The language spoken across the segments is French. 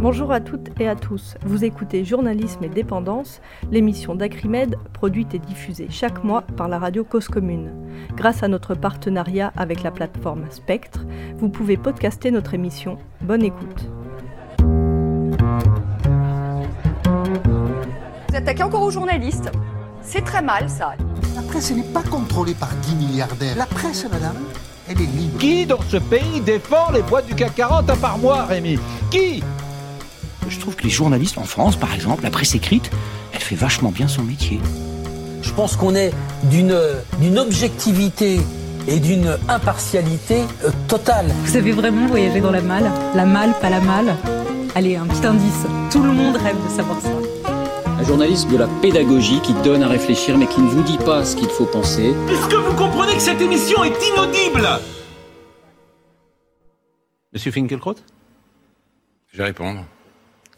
Bonjour à toutes et à tous. Vous écoutez Journalisme et Dépendance, l'émission d'Acrimed produite et diffusée chaque mois par la radio Cause Commune. Grâce à notre partenariat avec la plateforme Spectre, vous pouvez podcaster notre émission. Bonne écoute. Vous attaquez encore aux journalistes. C'est très mal ça. La presse n'est pas contrôlée par 10 milliardaires. La presse, madame, elle est libre. Qui dans ce pays défend les boîtes du CAC 40 à part moi, Rémi? Qui? Je trouve que les journalistes en France, par exemple, la presse écrite, elle fait vachement bien son métier. Je pense qu'on est d'une d'une objectivité et d'une impartialité euh, totale. Vous avez vraiment voyagé dans la malle? La malle, pas la malle? Allez, un petit indice. Tout le monde rêve de savoir ça. Un journaliste de la pédagogie qui donne à réfléchir mais qui ne vous dit pas ce qu'il faut penser. Est-ce que vous comprenez que cette émission est inaudible Monsieur Finkelkraut Je vais répondre.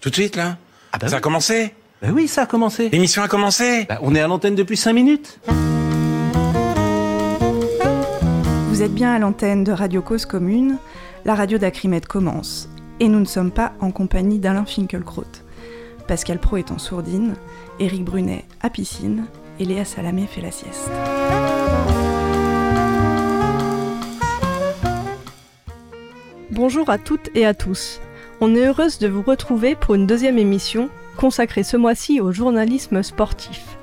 Tout de suite, là Ah bah Ça a commencé Bah oui, ça a commencé. L'émission a commencé Bah, on est à l'antenne depuis 5 minutes. Vous êtes bien à l'antenne de Radio Cause Commune, la radio d'Acrimed commence. Et nous ne sommes pas en compagnie d'Alain Finkielkraut. Pascal Pro est en sourdine, Éric Brunet à piscine et Léa Salamé fait la sieste. Bonjour à toutes et à tous. On est heureuse de vous retrouver pour une deuxième émission consacrée ce mois-ci au journalisme sportif.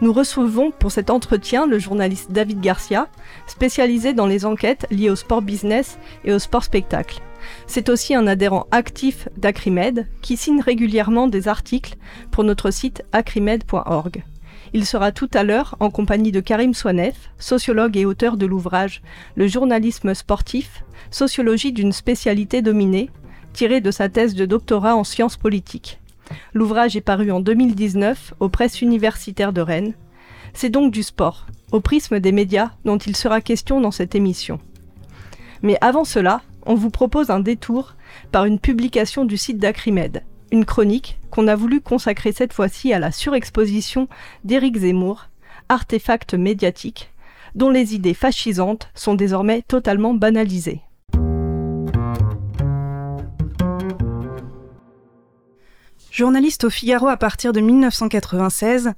Nous recevons pour cet entretien le journaliste David Garcia, spécialisé dans les enquêtes liées au sport business et au sport spectacle. C'est aussi un adhérent actif d'Acrimed qui signe régulièrement des articles pour notre site acrimed.org. Il sera tout à l'heure en compagnie de Karim Swanef, sociologue et auteur de l'ouvrage Le journalisme sportif, sociologie d'une spécialité dominée, tiré de sa thèse de doctorat en sciences politiques. L'ouvrage est paru en 2019 aux presses universitaires de Rennes. C'est donc du sport, au prisme des médias, dont il sera question dans cette émission. Mais avant cela, on vous propose un détour par une publication du site d'Acrimed, une chronique qu'on a voulu consacrer cette fois-ci à la surexposition d'Éric Zemmour, artefact médiatique, dont les idées fascisantes sont désormais totalement banalisées. Journaliste au Figaro à partir de 1996,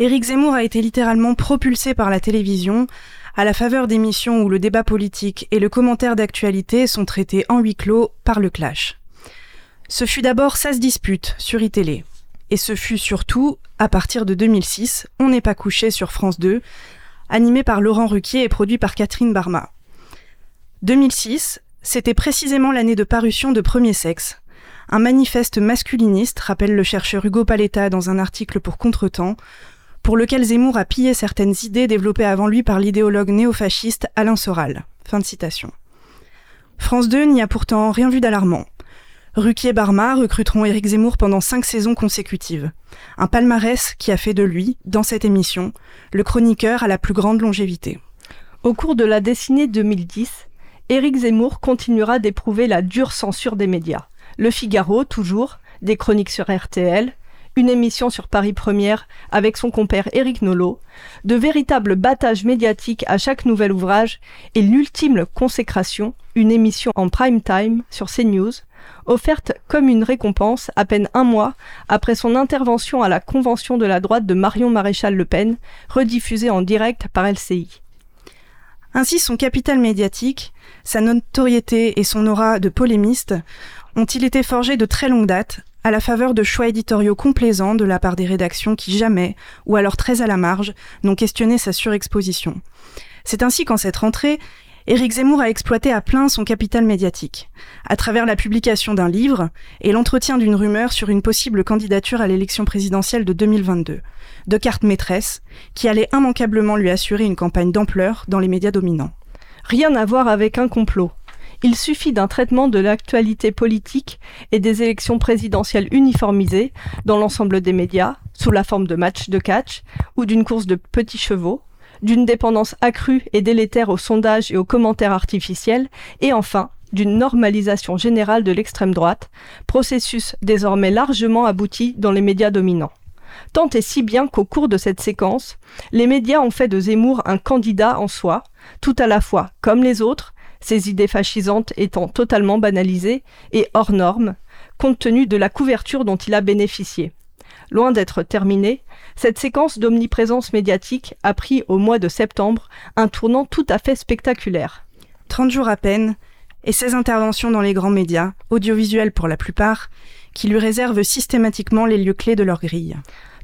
Éric Zemmour a été littéralement propulsé par la télévision à la faveur d'émissions où le débat politique et le commentaire d'actualité sont traités en huis clos par le clash. Ce fut d'abord Ça se dispute sur iTélé. Et ce fut surtout, à partir de 2006, On n'est pas couché sur France 2, animé par Laurent Ruquier et produit par Catherine Barma. 2006, c'était précisément l'année de parution de Premier Sexe, un manifeste masculiniste, rappelle le chercheur Hugo Paletta dans un article pour Contretemps, pour lequel Zemmour a pillé certaines idées développées avant lui par l'idéologue néofasciste Alain Soral. France 2 n'y a pourtant rien vu d'alarmant. Ruquier Barma recruteront Éric Zemmour pendant cinq saisons consécutives. Un palmarès qui a fait de lui, dans cette émission, le chroniqueur à la plus grande longévité. Au cours de la décennie 2010, Éric Zemmour continuera d'éprouver la dure censure des médias. Le Figaro, toujours, des chroniques sur RTL, une émission sur Paris Première avec son compère Éric Nolot, de véritables battages médiatiques à chaque nouvel ouvrage et l'ultime consécration, une émission en prime time sur CNews, offerte comme une récompense à peine un mois après son intervention à la convention de la droite de Marion Maréchal Le Pen, rediffusée en direct par LCI. Ainsi, son capital médiatique, sa notoriété et son aura de polémiste ont-ils été forgés de très longue date, à la faveur de choix éditoriaux complaisants de la part des rédactions qui jamais, ou alors très à la marge, n'ont questionné sa surexposition. C'est ainsi qu'en cette rentrée, Éric Zemmour a exploité à plein son capital médiatique, à travers la publication d'un livre et l'entretien d'une rumeur sur une possible candidature à l'élection présidentielle de 2022, de carte maîtresse, qui allait immanquablement lui assurer une campagne d'ampleur dans les médias dominants. Rien à voir avec un complot. Il suffit d'un traitement de l'actualité politique et des élections présidentielles uniformisées dans l'ensemble des médias, sous la forme de matchs de catch ou d'une course de petits chevaux, d'une dépendance accrue et délétère aux sondages et aux commentaires artificiels, et enfin d'une normalisation générale de l'extrême droite, processus désormais largement abouti dans les médias dominants. Tant et si bien qu'au cours de cette séquence, les médias ont fait de Zemmour un candidat en soi, tout à la fois comme les autres, ses idées fascisantes étant totalement banalisées et hors normes, compte tenu de la couverture dont il a bénéficié. Loin d'être terminée, cette séquence d'omniprésence médiatique a pris au mois de septembre un tournant tout à fait spectaculaire. 30 jours à peine, et ses interventions dans les grands médias, audiovisuels pour la plupart, qui lui réservent systématiquement les lieux clés de leur grille.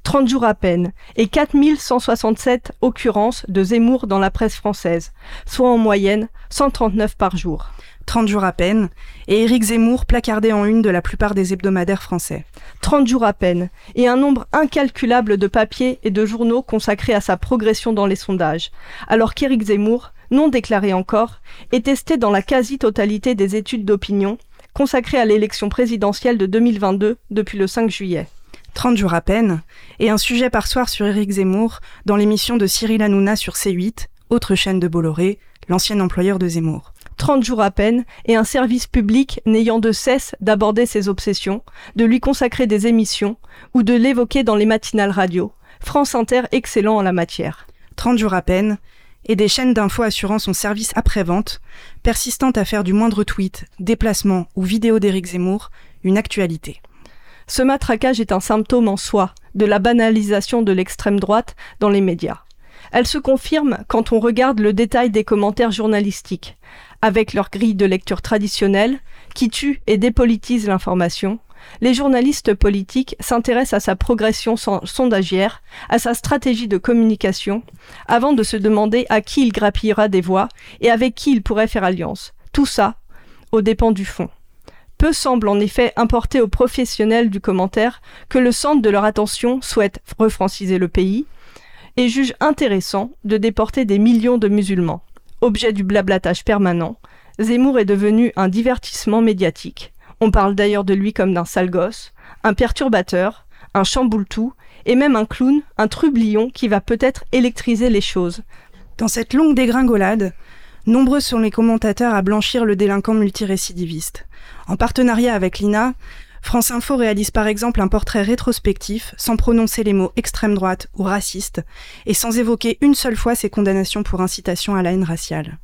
30 jours à peine, et 4167 occurrences de Zemmour dans la presse française, soit en moyenne 139 par jour. 30 jours à peine, et Éric Zemmour placardé en une de la plupart des hebdomadaires français. 30 jours à peine, et un nombre incalculable de papiers et de journaux consacrés à sa progression dans les sondages, alors qu'Éric Zemmour, non déclaré encore, est testé dans la quasi-totalité des études d'opinion consacrées à l'élection présidentielle de 2022 depuis le 5 juillet. 30 jours à peine, et un sujet par soir sur Éric Zemmour dans l'émission de Cyril Hanouna sur C8, autre chaîne de Bolloré, l'ancien employeur de Zemmour. 30 jours à peine, et un service public n'ayant de cesse d'aborder ses obsessions, de lui consacrer des émissions, ou de l'évoquer dans les matinales radio. France Inter excellent en la matière. 30 jours à peine, et des chaînes d'infos assurant son service après-vente, persistant à faire du moindre tweet, déplacement ou vidéo d'Éric Zemmour une actualité. Ce matraquage est un symptôme en soi de la banalisation de l'extrême droite dans les médias. Elle se confirme quand on regarde le détail des commentaires journalistiques, avec leur grille de lecture traditionnelle, qui tue et dépolitise l'information, les journalistes politiques s'intéressent à sa progression sondagière, à sa stratégie de communication, avant de se demander à qui il grappillera des voix et avec qui il pourrait faire alliance. Tout ça, aux dépens du fond. Peu semble en effet importer aux professionnels du commentaire que le centre de leur attention souhaite refranciser le pays et juge intéressant de déporter des millions de musulmans. Objet du blablatage permanent, Zemmour est devenu un divertissement médiatique. On parle d'ailleurs de lui comme d'un sale gosse, un perturbateur, un chamboule-tout, et même un clown, un trublion qui va peut-être électriser les choses. Dans cette longue dégringolade, nombreux sont les commentateurs à blanchir le délinquant multirécidiviste. En partenariat avec l'INA, France Info réalise par exemple un portrait rétrospectif sans prononcer les mots extrême droite ou raciste et sans évoquer une seule fois ses condamnations pour incitation à la haine raciale.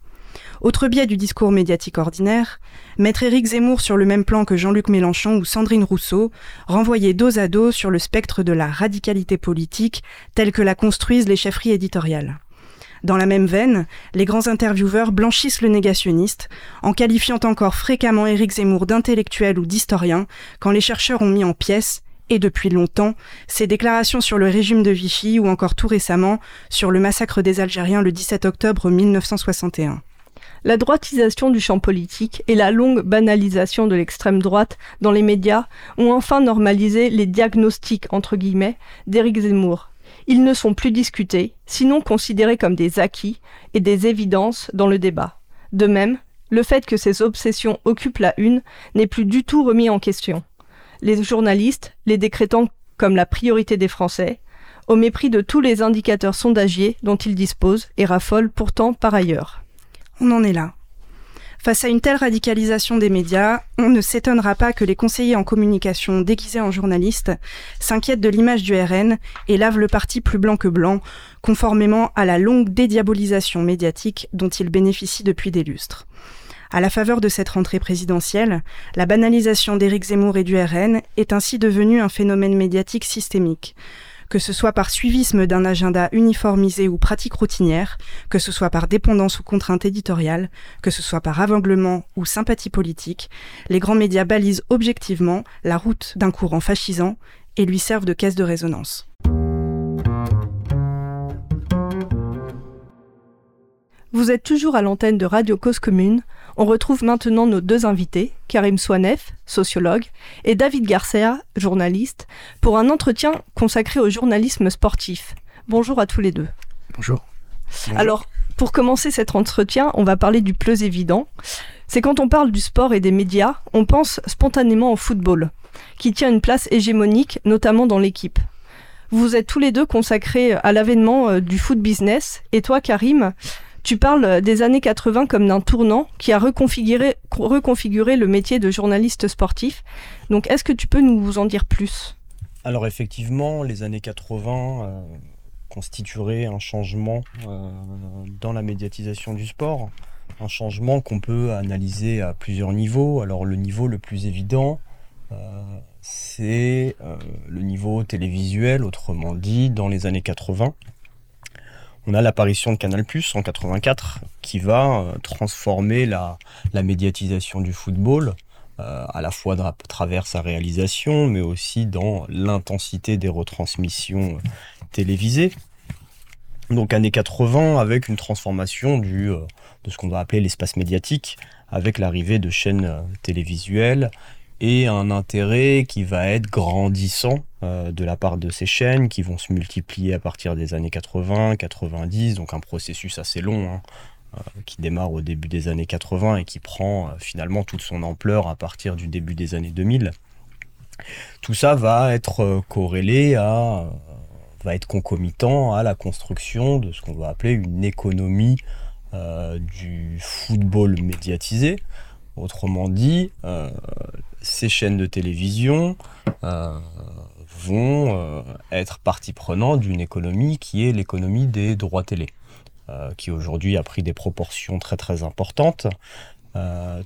Autre biais du discours médiatique ordinaire, mettre Éric Zemmour sur le même plan que Jean-Luc Mélenchon ou Sandrine Rousseau, renvoyer dos à dos sur le spectre de la radicalité politique telle que la construisent les chefferies éditoriales. Dans la même veine, les grands intervieweurs blanchissent le négationniste, en qualifiant encore fréquemment Éric Zemmour d'intellectuel ou d'historien, quand les chercheurs ont mis en pièces, et depuis longtemps, ses déclarations sur le régime de Vichy ou encore tout récemment sur le massacre des Algériens le 17 octobre 1961. La droitisation du champ politique et la longue banalisation de l'extrême droite dans les médias ont enfin normalisé les diagnostics entre guillemets d'Éric Zemmour, ils ne sont plus discutés, sinon considérés comme des acquis et des évidences dans le débat. De même, le fait que ces obsessions occupent la une n'est plus du tout remis en question. Les journalistes, les décrétant comme la priorité des Français, au mépris de tous les indicateurs sondagiers dont ils disposent et raffolent pourtant par ailleurs. On en est là. Face à une telle radicalisation des médias, on ne s'étonnera pas que les conseillers en communication déguisés en journalistes s'inquiètent de l'image du RN et lavent le parti plus blanc que blanc, conformément à la longue dédiabolisation médiatique dont ils bénéficient depuis des lustres. À la faveur de cette rentrée présidentielle, la banalisation d'Éric Zemmour et du RN est ainsi devenue un phénomène médiatique systémique que ce soit par suivisme d'un agenda uniformisé ou pratique routinière, que ce soit par dépendance ou contrainte éditoriale, que ce soit par aveuglement ou sympathie politique, les grands médias balisent objectivement la route d'un courant fascisant et lui servent de caisse de résonance. Vous êtes toujours à l'antenne de Radio Cause Commune. On retrouve maintenant nos deux invités, Karim Swanef, sociologue, et David Garcia, journaliste, pour un entretien consacré au journalisme sportif. Bonjour à tous les deux. Bonjour. Alors, pour commencer cet entretien, on va parler du plus évident. C'est quand on parle du sport et des médias, on pense spontanément au football, qui tient une place hégémonique, notamment dans l'équipe. Vous êtes tous les deux consacrés à l'avènement euh, du foot business, et toi, Karim, tu parles des années 80 comme d'un tournant qui a reconfiguré, reconfiguré le métier de journaliste sportif. Donc est-ce que tu peux nous en dire plus? Alors effectivement, les années 80 euh, constitueraient un changement euh, dans la médiatisation du sport. Un changement qu'on peut analyser à plusieurs niveaux. Alors le niveau le plus évident, c'est le niveau télévisuel, autrement dit, dans les années 80 on a l'apparition de Canal Plus en 84 qui va euh, transformer la, médiatisation du football euh, à la fois à travers sa réalisation mais aussi dans l'intensité des retransmissions euh, télévisées. Donc années 80 avec une transformation du, de ce qu'on va appeler l'espace médiatique avec l'arrivée de chaînes télévisuelles et un intérêt qui va être grandissant euh, de la part de ces chaînes qui vont se multiplier à partir des années 80, 90, donc un processus assez long hein, euh, qui démarre au début des années 80 et qui prend euh, finalement toute son ampleur à partir du début des années 2000. Tout ça va être corrélé à, va être concomitant à la construction de ce qu'on va appeler une économie du football médiatisé. Autrement dit, ces chaînes de télévision euh, vont euh, être partie prenante d'une économie qui est l'économie des droits télé, euh, qui aujourd'hui a pris des proportions très très importantes.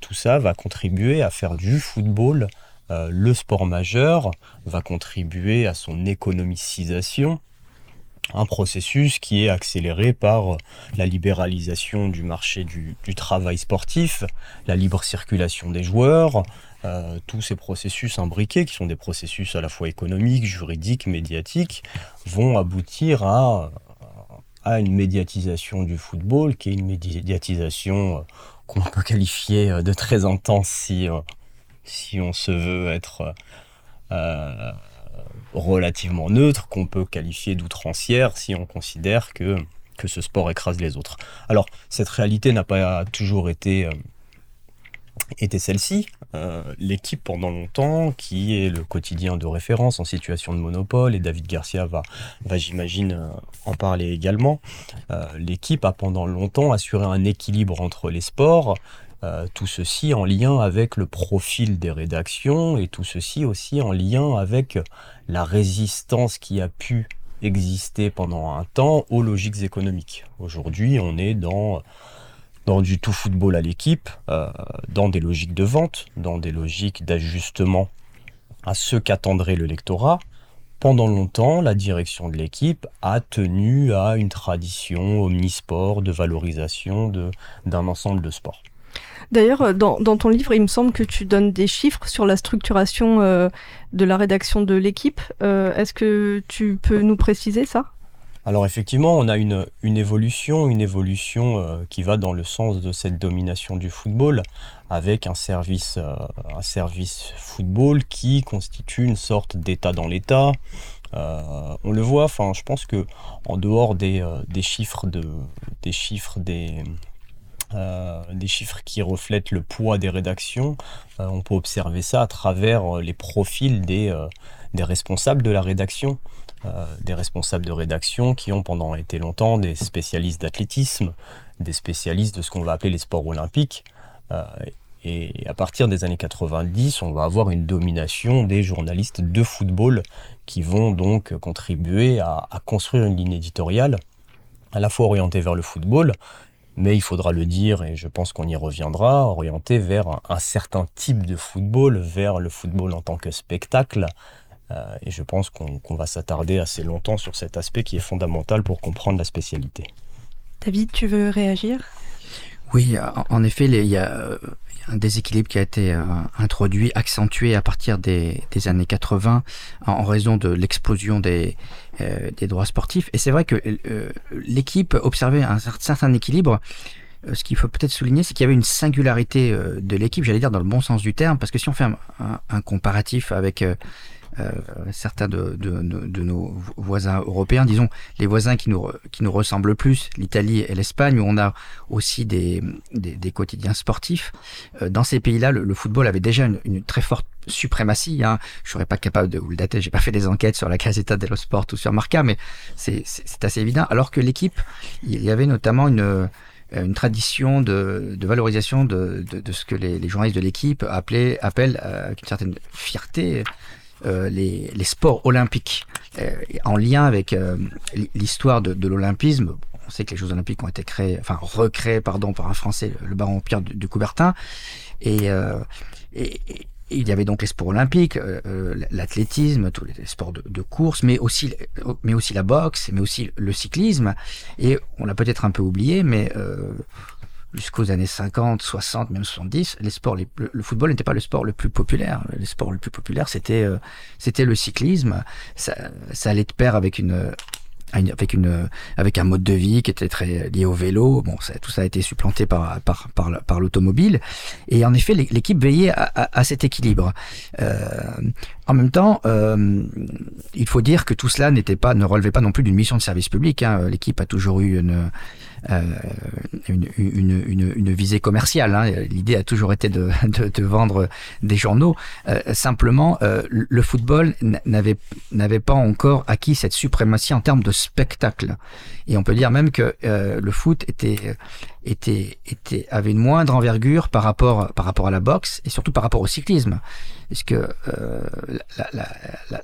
tout ça va contribuer à faire du football le sport majeur, va contribuer à son économicisation, un processus qui est accéléré par la libéralisation du marché du travail sportif, la libre circulation des joueurs, euh, tous ces processus imbriqués, qui sont des processus à la fois économiques, juridiques, médiatiques, vont aboutir à, une médiatisation du football, qui est une médiatisation euh, qu'on peut qualifier euh, de très intense si, si on se veut être relativement neutre, qu'on peut qualifier d'outrancière si on considère que, que ce sport écrase les autres. Alors, cette réalité n'a pas toujours été était celle-ci. Euh, l'équipe pendant longtemps, qui est le quotidien de référence en situation de monopole, et David Garcia va, j'imagine, euh, en parler également. Euh, l'équipe a pendant longtemps assuré un équilibre entre les sports, tout ceci en lien avec le profil des rédactions, et tout ceci aussi en lien avec la résistance qui a pu exister pendant un temps aux logiques économiques. Aujourd'hui, on est dans dans du tout football à l'équipe, euh, dans des logiques de vente, dans des logiques d'ajustement à ce qu'attendrait le lectorat. Pendant longtemps, la direction de l'équipe a tenu à une tradition omnisport de valorisation d'un ensemble de sports. D'ailleurs, euh, dans, ton livre, il me semble que tu donnes des chiffres sur la structuration euh, de la rédaction de l'équipe. Est-ce que tu peux nous préciser ça? Alors effectivement, on a une, évolution, une évolution euh, qui va dans le sens de cette domination du football, avec un service, euh, football qui constitue une sorte d'état dans l'état. Euh, on le voit, enfin, je pense que en dehors des, chiffres de, des chiffres qui reflètent le poids des rédactions, on peut observer ça à travers les profils des responsables de la rédaction. Euh, des responsables de rédaction qui ont pendant été longtemps des spécialistes d'athlétisme, des spécialistes de ce qu'on va appeler les sports olympiques. Euh, et à partir des années 90, on va avoir une domination des journalistes de football qui vont donc contribuer à, construire une ligne éditoriale à la fois orientée vers le football, mais il faudra le dire, et je pense qu'on y reviendra, orientée vers un certain type de football, vers le football en tant que spectacle, euh, et je pense qu'on va s'attarder assez longtemps sur cet aspect qui est fondamental pour comprendre la spécialité. David, tu veux réagir? Oui, en effet, il y a euh, un déséquilibre qui a été euh, introduit, accentué à partir des, années 80 en, raison de l'explosion des, des droits sportifs. Et c'est vrai que l'équipe observait un certain équilibre ce qu'il faut peut-être souligner, c'est qu'il y avait une singularité de l'équipe, j'allais dire dans le bon sens du terme, parce que si on fait un, un comparatif avec euh, certains de, nos voisins européens, disons les voisins qui nous, qui nous ressemblent le plus, l'Italie et l'Espagne, où on a aussi des, des, quotidiens sportifs. Euh, dans ces pays-là, le, football avait déjà une, très forte suprématie. Hein. Je serais pas capable de vous le dater, j'ai pas fait des enquêtes sur la Caseta dello Sport ou sur Marca, mais c'est assez évident. Alors que l'équipe, il y avait notamment une une tradition de, de valorisation de, de, ce que les, les journalistes de l'équipe appellent, appellent euh, avec une certaine fierté euh, les, sports olympiques euh, en lien avec euh, l'histoire de, l'olympisme. On sait que les Jeux olympiques ont été créés, enfin recréés, pardon, par un Français, le baron Pierre de, Coubertin. Et, il y avait donc les sports olympiques, l'athlétisme, tous les sports de, de, course, mais aussi, mais aussi la boxe, mais aussi le cyclisme. Et on l'a peut-être un peu oublié, mais jusqu'aux années 50, 60, même 70, les le, football n'était pas le sport le plus populaire. Le sport le plus populaire, c'était euh, c'était le cyclisme. Ça, allait de pair avec une avec une avec un mode de vie qui était très lié au vélo. Bon, tout ça a été supplanté par par par, l'automobile. Et en effet, l'équipe veillait à, cet équilibre. Euh, en même temps, euh, il faut dire que tout cela pas ne relevait pas non plus d'une mission de service public. Hein. L'équipe a toujours eu une une, une, une, une, visée commerciale. Hein. L'idée a toujours été de, de, de vendre des journaux. Euh, simplement, euh, le football n'avait n'avait pas encore acquis cette suprématie en termes de spectacle. Et on peut dire même que le foot était était, avait une moindre envergure par rapport, par rapport à la boxe et surtout par rapport au cyclisme. Parce que euh,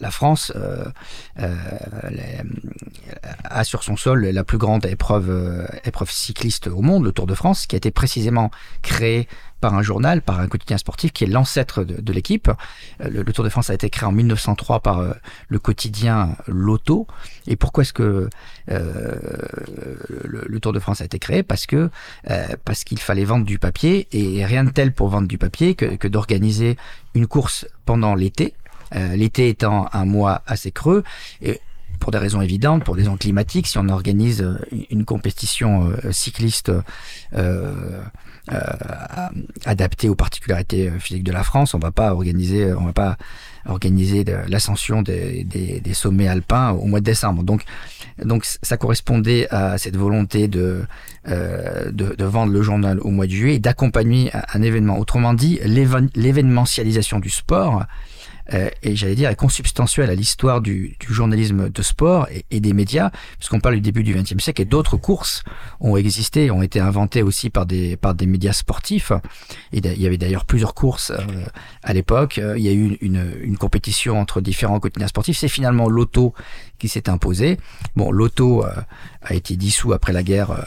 la, France euh, euh, a sur son sol la plus grande épreuve, épreuve cycliste au monde, le Tour de France, qui a été précisément créé par un journal, par un quotidien sportif qui est l'ancêtre de, l'équipe. Euh, le, Tour de France a été créé en 1903 par euh, le quotidien Loto. Et pourquoi est-ce que euh, le, Tour de France a été créé? Parce que parce qu'il fallait vendre du papier et rien de tel pour vendre du papier que, d'organiser une course pendant l'été. L'été étant un mois assez creux et pour des raisons évidentes, pour des raisons climatiques, si on organise une compétition cycliste adapté aux particularités euh, physiques de la France. On va pas organiser, on va pas organiser l'ascension des, sommets alpins au mois de décembre. Donc, donc ça correspondait à cette volonté de, euh, de, de, vendre le journal au mois de juillet et d'accompagner un événement. Autrement dit, l'événementialisation du sport euh, et j'allais dire est consubstantielle à l'histoire du, journalisme de sport et, des médias, puisqu'on parle du début du XXe siècle et d'autres courses ont existé, ont été inventées aussi par des par des médias sportifs. Et il y avait d'ailleurs plusieurs courses euh, à l'époque. Euh, il y a eu une, une, compétition entre différents quotidiens sportifs. C'est finalement l'auto s'est imposé. Bon, l'auto euh, a été dissous après la guerre euh,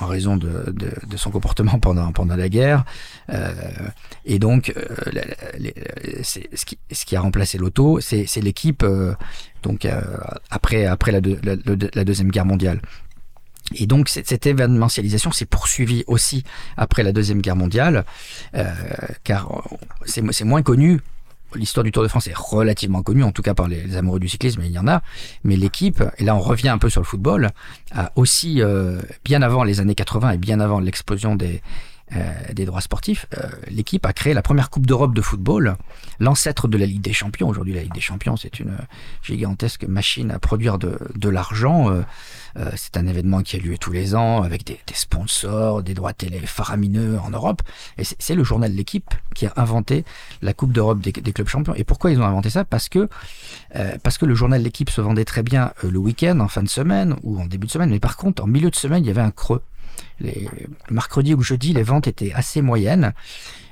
en raison de, son comportement pendant la guerre. Euh, et donc, ce qui a remplacé l'auto, c'est l'équipe donc après la, de, la, la deuxième guerre mondiale. Et donc cette événementialisation s'est poursuivie aussi après la Deuxième Guerre mondiale, car c'est moins connu. L'histoire du Tour de France est relativement connue, en tout cas par les, amoureux du cyclisme, il y en a. Mais l'équipe, et là on revient un peu sur le football, a aussi, euh, bien avant les années 80 et bien avant l'explosion des, des droits sportifs, euh, l'équipe a créé la première Coupe d'Europe de football, l'ancêtre de la Ligue des Champions. Aujourd'hui, la Ligue des Champions, c'est une gigantesque machine à produire de, de l'argent. Euh, euh c'est un événement qui a lieu tous les ans avec des, sponsors, des droits télé faramineux en Europe. Et c'est le journal L'équipe qui a inventé la Coupe d'Europe des, clubs champions. Et pourquoi ils ont inventé ça? Parce que euh, parce que le journal L'équipe se vendait très bien le week-end, en fin de semaine ou en début de semaine. Mais par contre, en milieu de semaine, il y avait un creux les mercredi ou jeudi, les ventes étaient assez moyennes.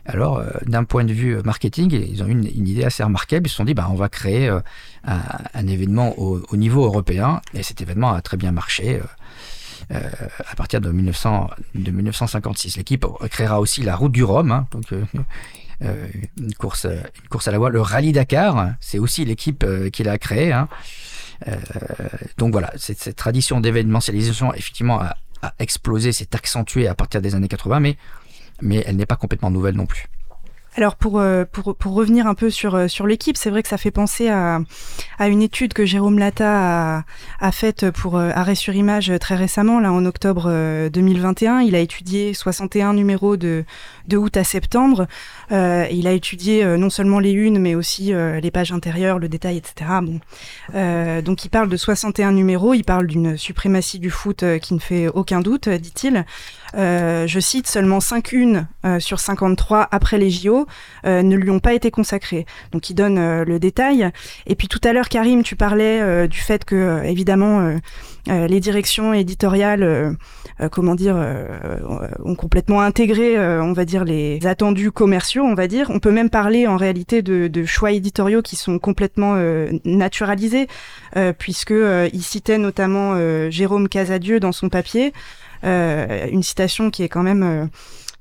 Alors, euh, d'un point de vue marketing, ils ont eu une, idée assez remarquable. Ils se sont dit, bah, on va créer euh, un, événement au, au, niveau européen. Et cet événement a très bien marché. Euh, à partir de, 1900, de 1956, l'équipe créera aussi la route du Rhum, hein, donc euh, une course, une course à la voie. Le Rallye Dakar, c'est aussi l'équipe qui l'a créé. Hein. donc voilà, cette, cette tradition d'événementialisation effectivement a, a explosé, s'est accentuée à partir des années 80, mais, mais elle n'est pas complètement nouvelle non plus. Alors pour, euh, pour, pour revenir un peu sur, euh, sur l'équipe, c'est vrai que ça fait penser à, à une étude que Jérôme Latta a, a faite pour euh, Arrêt sur Image très récemment, là en octobre 2021. Il a étudié 61 numéros de, de août à septembre. Euh, il a étudié euh, non seulement les unes, mais aussi euh, les pages intérieures, le détail, etc. Bon. donc il parle de 61 numéros, il parle d'une suprématie du foot qui ne fait aucun doute, dit-il. Je cite, seulement 5 unes sur 53 après les JO ne lui ont pas été consacrées. Donc il donne le détail. Et puis tout à l'heure, Karim, tu parlais du fait que, évidemment, euh, les directions éditoriales, euh, euh, comment dire, ont complètement intégré, on va dire, les attendus commerciaux, on va dire. On peut même parler en réalité de, de choix éditoriaux qui sont complètement naturalisés, puisque il citait notamment Jérôme Casadieu dans son papier, une citation qui est quand même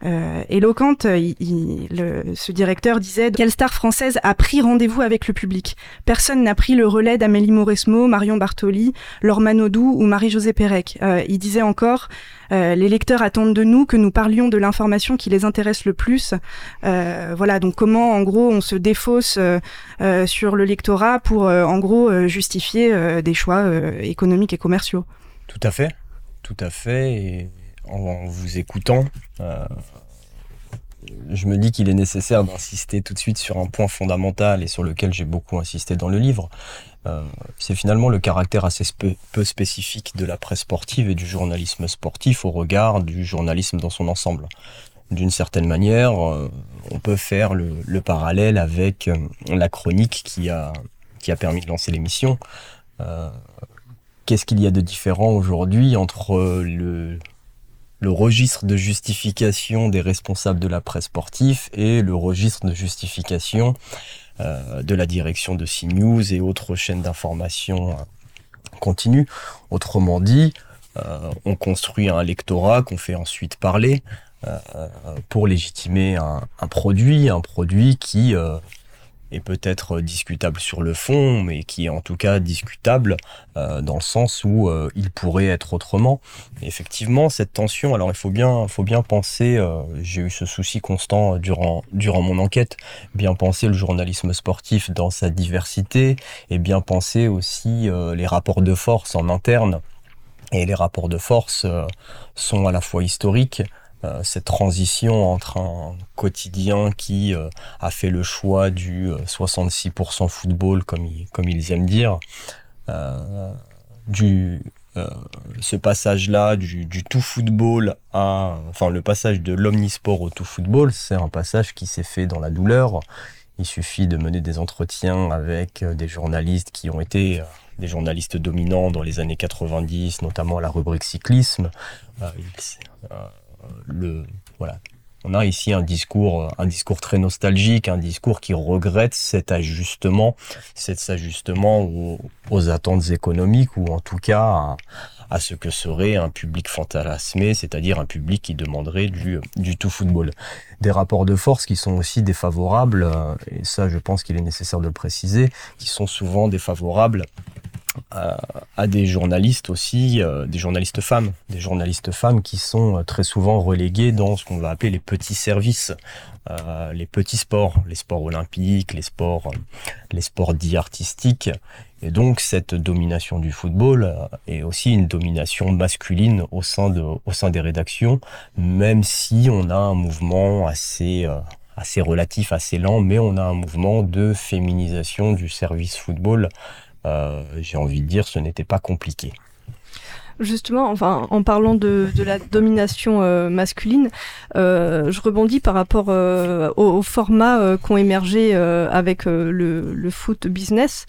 euh, éloquente. ce directeur disait Quelle star française a pris rendez-vous avec le public? Personne n'a pris le relais d'Amélie Mauresmo, Marion Bartoli, Laure Manodou ou Marie-Josée Pérec. Euh, il disait encore euh, Les lecteurs attendent de nous que nous parlions de l'information qui les intéresse le plus. voilà, donc comment en gros on se défausse sur le lectorat pour en gros justifier des choix économiques et commerciaux. Tout à fait, tout à fait. Et en vous écoutant, euh, je me dis qu'il est nécessaire d'insister tout de suite sur un point fondamental et sur lequel j'ai beaucoup insisté dans le livre. Euh, c'est finalement le caractère assez peu spécifique de la presse sportive et du journalisme sportif au regard du journalisme dans son ensemble. D'une certaine manière, euh, on peut faire le, parallèle avec la chronique qui a, qui a permis de lancer l'émission. Qu'est-ce qu'il y a de différent aujourd'hui entre le, le registre de justification des responsables de la presse sportive et le registre de justification euh, de la direction de CNews et autres chaînes d'information euh, continue. Autrement dit, euh, on construit un lectorat qu'on fait ensuite parler pour légitimer un, un, produit, un produit qui est peut-être discutable sur le fond, mais qui est en tout cas discutable euh, dans le sens où euh, il pourrait être autrement. effectivement, cette tension, alors il faut bien, faut bien penser, euh, j'ai eu ce souci constant durant, durant mon enquête, bien penser le journalisme sportif dans sa diversité, et bien penser aussi les rapports de force en interne. Et les rapports de force sont à la fois historiques, euh, cette transition entre un quotidien qui euh, a fait le choix du 66% euh, football, comme, ils aiment dire, du, ce passage-là du, tout football à, enfin le passage de l'omnisport au tout football, c'est un passage qui s'est fait dans la douleur. Il suffit de mener des entretiens avec des journalistes qui ont été des journalistes dominants dans les années 90, notamment à la rubrique cyclisme le voilà. On a ici un discours, un discours très nostalgique, un discours qui regrette cet ajustement, cet ajustement aux, attentes économiques ou en tout cas à, ce que serait un public fantasmé, c'est-à-dire un public qui demanderait du, du tout football. Des rapports de force qui sont aussi défavorables, et ça je pense qu'il est nécessaire de le préciser, qui sont souvent défavorables à, des journalistes aussi, euh, des journalistes femmes, des journalistes femmes qui sont euh, très souvent relégués dans ce qu'on va appeler les petits services, euh, les petits sports, les sports olympiques, les sports, les sports dits artistiques. Et donc cette domination du football est aussi une domination masculine au sein de, au sein des rédactions, même si on a un mouvement assez assez relatif, assez lent, mais on a un mouvement de féminisation du service football j'ai envie de dire, ce n'était pas compliqué. Justement, enfin, en parlant de, la domination euh, masculine, euh, je rebondis par rapport aux, formats qui ont émergé avec le, foot business.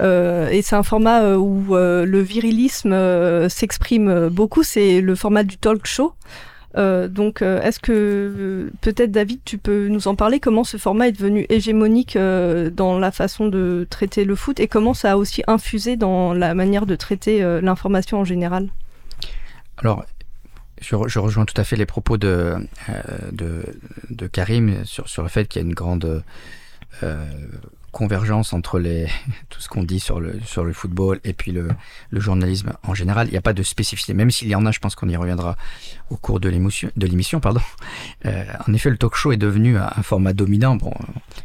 et c'est un format où le virilisme s'exprime beaucoup, c'est le format du talk show. Euh, donc, euh, est-ce que euh, peut-être David, tu peux nous en parler? Comment ce format est devenu hégémonique dans la façon de traiter le foot et comment ça a aussi infusé dans la manière de traiter l'information en général? Alors, je, rejoins tout à fait les propos de, de, de, Karim sur, sur le fait qu'il y a une grande convergence entre les, tout ce qu'on dit sur le, sur le football et puis le, le journalisme en général. Il n'y a pas de spécificité, même s'il y en a, je pense qu'on y reviendra au cours de l'émission. Euh, en effet, le talk show est devenu un format dominant. Bon,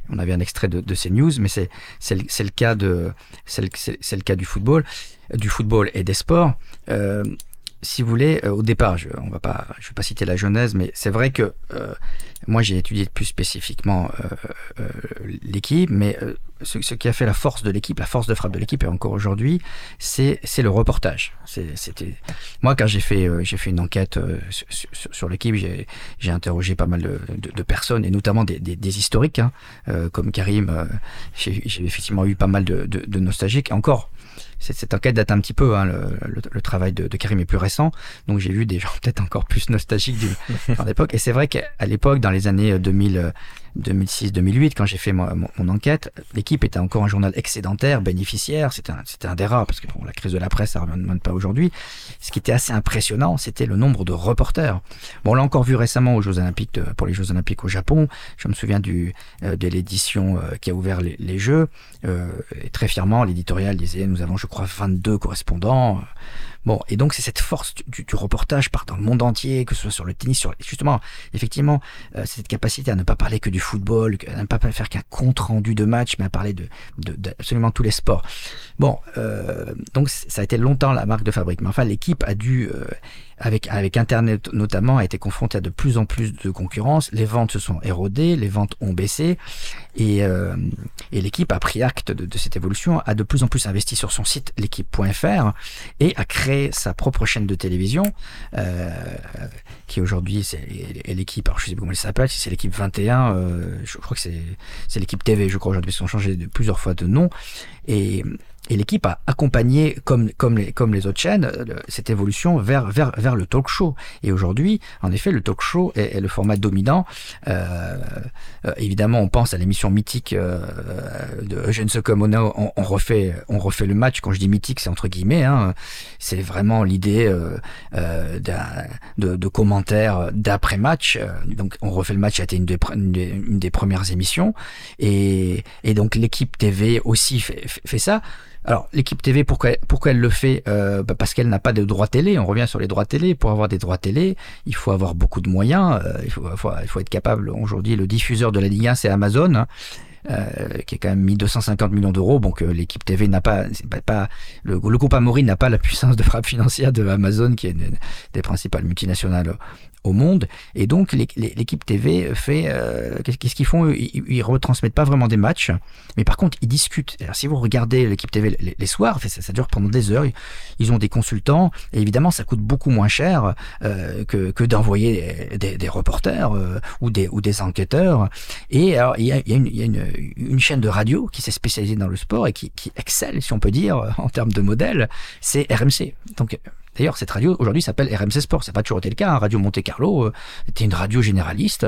on avait un extrait de, de ces news, mais c'est le cas de c'est le, cas du football, du football et des sports. Euh, si vous voulez, euh, au départ, je ne vais pas citer la genèse, mais c'est vrai que moi j'ai étudié plus spécifiquement euh, l'équipe, mais ce, qui a fait la force de l'équipe, la force de frappe de l'équipe, et encore aujourd'hui, c'est le reportage. C'était moi quand j'ai fait une enquête sur, l'équipe, j'ai interrogé pas mal de, personnes et notamment des, historiques, hein, comme Karim. j'ai effectivement eu pas mal de, nostalgiques. Encore, cette, enquête date un petit peu, hein, le, travail de, Karim est plus récent, donc j'ai vu des gens peut-être encore plus nostalgiques du, l'époque. Et c'est vrai qu'à l'époque, dans les années 2000, 2006-2008, quand j'ai fait mon, enquête, l'équipe était encore un journal excédentaire, bénéficiaire. C'était un, un des rares, parce que bon, la crise de la presse, ça ne remonte pas aujourd'hui. Ce qui était assez impressionnant, c'était le nombre de reporters. Bon, on l'a encore vu récemment aux Jeux Olympiques, pour les Jeux Olympiques au Japon. Je me souviens du, euh, de l'édition euh, qui a ouvert les, les Jeux. Euh, et très fièrement, l'éditorial disait, nous avons, je crois, 22 correspondants. Bon, et donc c'est cette force du, du, reportage par dans le monde entier, que ce soit sur le tennis, sur justement, effectivement, euh, cette capacité à ne pas parler que du football, à ne pas faire qu'un compte rendu de match, mais à parler de, de, absolument tous les sports. Bon, euh, donc ça a été longtemps la marque de fabrique, mais enfin l'équipe a dû euh, avec, avec Internet notamment, a été confronté à de plus en plus de concurrence. Les ventes se sont érodées, les ventes ont baissé, et, euh, et l'équipe a pris acte de, de, cette évolution, a de plus en plus investi sur son site l'équipe.fr et a créé sa propre chaîne de télévision, euh, qui aujourd'hui c'est l'équipe, alors je sais pas comment elle s'appelle, c'est l'équipe 21, euh, je crois que c'est l'équipe TV, je crois aujourd'hui, ils ont changé de, plusieurs fois de nom, et et l'équipe a accompagné, comme, comme, les, comme les autres chaînes, cette évolution vers, vers, vers le talk show. Et aujourd'hui, en effet, le talk show est, est le format dominant. Euh, euh, évidemment, on pense à l'émission mythique euh, de Eugène Sokomono, on, on, refait, on refait le match. Quand je dis mythique, c'est entre guillemets. Hein. C'est vraiment l'idée euh, euh de, de, commentaires d'après-match. Donc, on refait le match, ça été une des, une premières émissions. Et, et donc, l'équipe TV aussi fait, fait ça. Alors, l'équipe TV, pourquoi, pourquoi elle le fait euh, bah Parce qu'elle n'a pas de droits télé. On revient sur les droits télé. Pour avoir des droits télé, il faut avoir beaucoup de moyens. Euh, il, faut, il faut être capable. Aujourd'hui, le diffuseur de la Ligue 1, c'est Amazon. Hein. Euh, qui a quand même mis 250 millions d'euros. Donc euh, l'équipe TV n'a pas, le, le groupe Amaury n'a pas la puissance de frappe financière de Amazon, qui est une des principales multinationales au monde. Et donc l'équipe TV fait euh, qu'est-ce qu'ils font? Ils, ils retransmettent pas vraiment des matchs, mais par contre ils discutent. Si vous regardez l'équipe TV les, soirs, ça, dure pendant des heures. Ils ont des consultants et évidemment ça coûte beaucoup moins cher que, d'envoyer des, reporters ou des enquêteurs. Et alors il y a une, une, chaîne de radio qui s'est spécialisée dans le sport et qui, excelle, si on peut dire, en termes de modèle, c'est RMC. Donc D'ailleurs, cette radio aujourd'hui s'appelle RMC Sport. Ça n'a pas toujours été le cas. Hein. Radio Monte Carlo était une radio généraliste.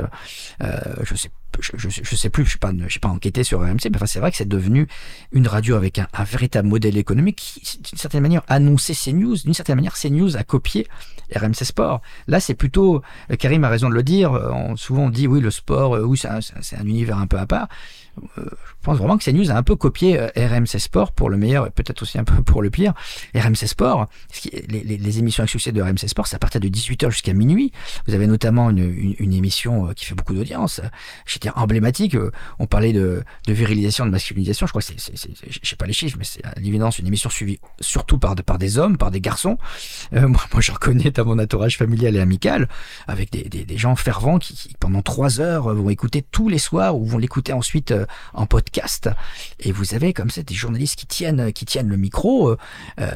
Euh, je sais je, sais plus, je suis pas, suis pas enquêté sur RMC, mais enfin, c'est vrai que c'est devenu une radio avec un, véritable modèle économique qui, d'une certaine manière, annonçait CNews. D'une certaine manière, CNews a copié RMC Sport. Là, c'est plutôt, Karim a raison de le dire, souvent on dit, oui, le sport, euh, oui, c'est un, univers un peu à part. Euh, je pense vraiment que CNews a un peu copié euh, RMC Sport pour le meilleur et peut-être aussi un peu pour le pire. RMC Sport, les, émissions à succès de RMC Sport, c'est à partir de 18h jusqu'à minuit. Vous avez notamment une, émission qui fait beaucoup d'audience. J'étais emblématique. On parlait de, virilisation, de masculinisation. Je crois que c'est, je sais pas les chiffres, mais c'est à l'évidence une émission suivie surtout par, des hommes, par des garçons. Euh, moi, je reconnais dans mon entourage familial et amical, avec des, gens fervents qui, pendant trois heures, vont écouter tous les soirs ou vont l'écouter ensuite euh, en podcast. Et vous avez comme ça des journalistes qui tiennent, qui tiennent le micro. Euh,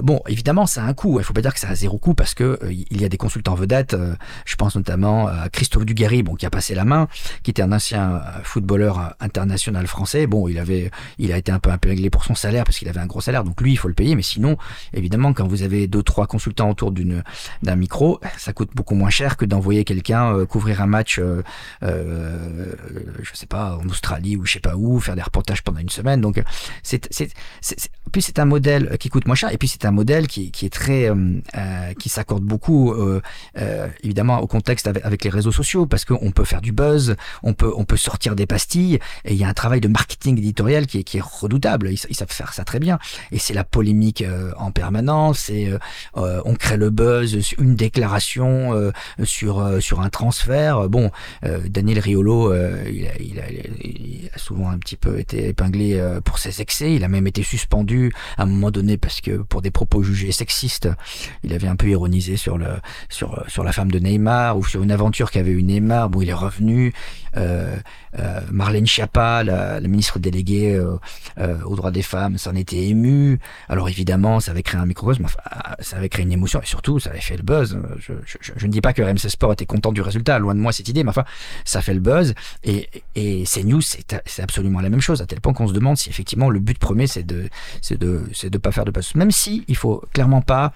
bon, évidemment, ça a un coût. Il faut pas dire que ça a zéro coût parce que il y a des consultants vedettes. je pense notamment à Christophe Dugarry, bon, qui a passé la main, qui était un ancien footballeur international français. Bon, il avait, il a été un peu impéréglé pour son salaire parce qu'il avait un gros salaire, donc lui, il faut le payer. Mais sinon, évidemment, quand vous avez deux, trois consultants autour d'un micro, ça coûte beaucoup moins cher que d'envoyer quelqu'un euh, couvrir un match, euh, euh, je sais pas, Australie ou je sais pas où, faire des reportages pendant une semaine. Donc, c'est, c'est, c'est, puis c'est un modèle qui coûte moins cher, et puis c'est un modèle qui, qui est très, euh, qui s'accorde beaucoup, euh, évidemment, au contexte avec, les réseaux sociaux, parce qu'on peut faire du buzz, on peut, on peut sortir des pastilles, et il y a un travail de marketing éditorial qui est, qui est redoutable. Ils, savent faire ça très bien. Et c'est la polémique euh, en permanence, et euh, on crée le buzz, une déclaration euh, sur, sur un transfert. Bon, Daniel Riolo, il a, il, a, il, a, souvent un petit peu été épinglé pour ses excès. Il a même été suspendu à un moment donné parce que pour des propos jugés sexistes, il avait un peu ironisé sur, sur la femme de Neymar ou sur une aventure qu'avait eu Neymar. Bon, il est revenu. Euh, euh, Marlène Schiappa, la, ministre déléguée euh, aux droits des femmes, s'en était émue. Alors évidemment, ça avait créé un microcosme, enfin, ça avait créé une émotion et surtout, ça avait fait le buzz. Je, ne dis pas que RMC Sport était content du résultat, loin de moi cette idée, mais enfin, ça fait le buzz. Et, et CNews, c'est absolument la même chose, à tel point qu'on se demande si effectivement le but premier, c'est de, c'est pas faire de buzz. Même si il faut clairement pas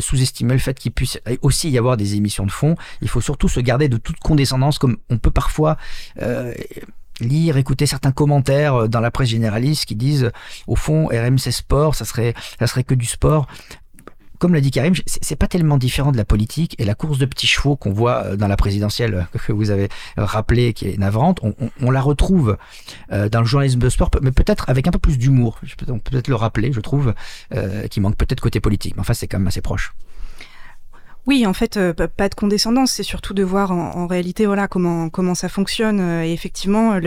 sous-estimer le fait qu'il puisse aussi y avoir des émissions de fond. Il faut surtout se garder de toute condescendance, comme on peut parfois lire, écouter certains commentaires dans la presse généraliste qui disent, au fond, RMC Sport, ça serait, ça serait que du sport comme l'a dit Karim, c'est pas tellement différent de la politique et la course de petits chevaux qu'on voit euh, dans la présidentielle euh, que vous avez euh, rappelé, qui est navrante, on, la retrouve dans le journalisme de sport, mais peut-être avec un peu plus d'humour. On peut peut-être le rappeler, je trouve, qui manque peut-être côté politique. Mais enfin, c'est quand même assez proche. Oui, en fait, euh, pas de condescendance, c'est surtout de voir en, réalité, voilà, comment comment ça fonctionne. Euh, et effectivement,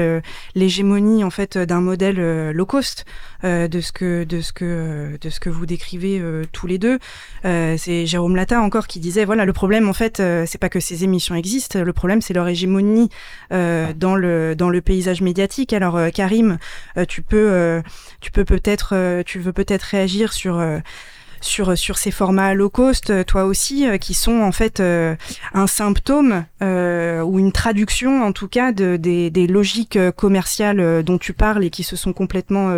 l'hégémonie en fait d'un modèle euh, low cost de ce que de ce que de ce que vous décrivez tous les deux. c'est Jérôme Lata encore qui disait, voilà, le problème en fait, c'est pas que ces émissions existent, le problème c'est leur hégémonie dans le dans le paysage médiatique. Alors Karim, tu peux tu peux peut-être tu veux peut-être réagir sur sur, sur ces formats low cost, euh, toi aussi, euh, qui sont en fait euh, un symptôme ou une traduction en tout cas de, des, logiques commerciales dont tu parles et qui se sont complètement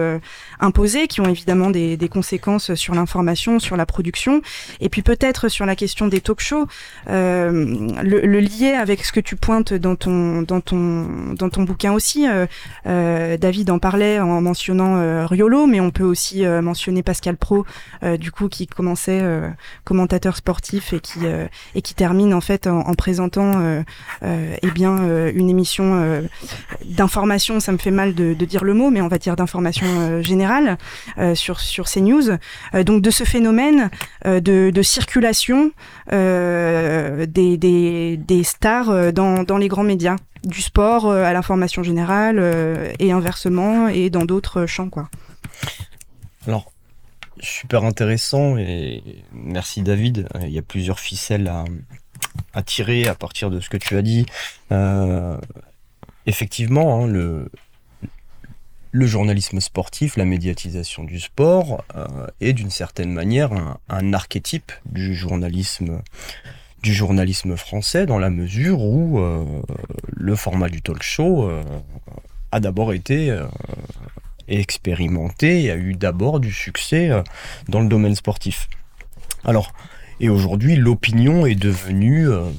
imposées, qui ont évidemment des, des conséquences sur l'information, sur la production, et puis peut-être sur la question des talk shows, le, lier avec ce que tu pointes dans ton, dans ton, dans ton bouquin aussi. David en parlait en mentionnant Riolo, mais on peut aussi mentionner Pascal Pro, du coup, qui commençait euh, commentateur sportif et qui euh, et qui termine en fait en, présentant euh, eh bien une émission d'information. Ça me fait mal de, dire le mot, mais on va dire d'information générale sur sur news. donc de ce phénomène de, de circulation des, des, des stars dans, dans les grands médias du sport à l'information générale et inversement et dans d'autres champs quoi. Alors super intéressant et merci David. Il y a plusieurs ficelles à, tirer à partir de ce que tu as dit. Euh, effectivement, hein, le, journalisme sportif, la médiatisation du sport euh, est d'une certaine manière un, archétype du journalisme du journalisme français dans la mesure où euh, le format du talk show a d'abord été expérimenté et a eu d'abord du succès euh, dans le domaine sportif. Alors, et aujourd'hui, l'opinion est devenue euh,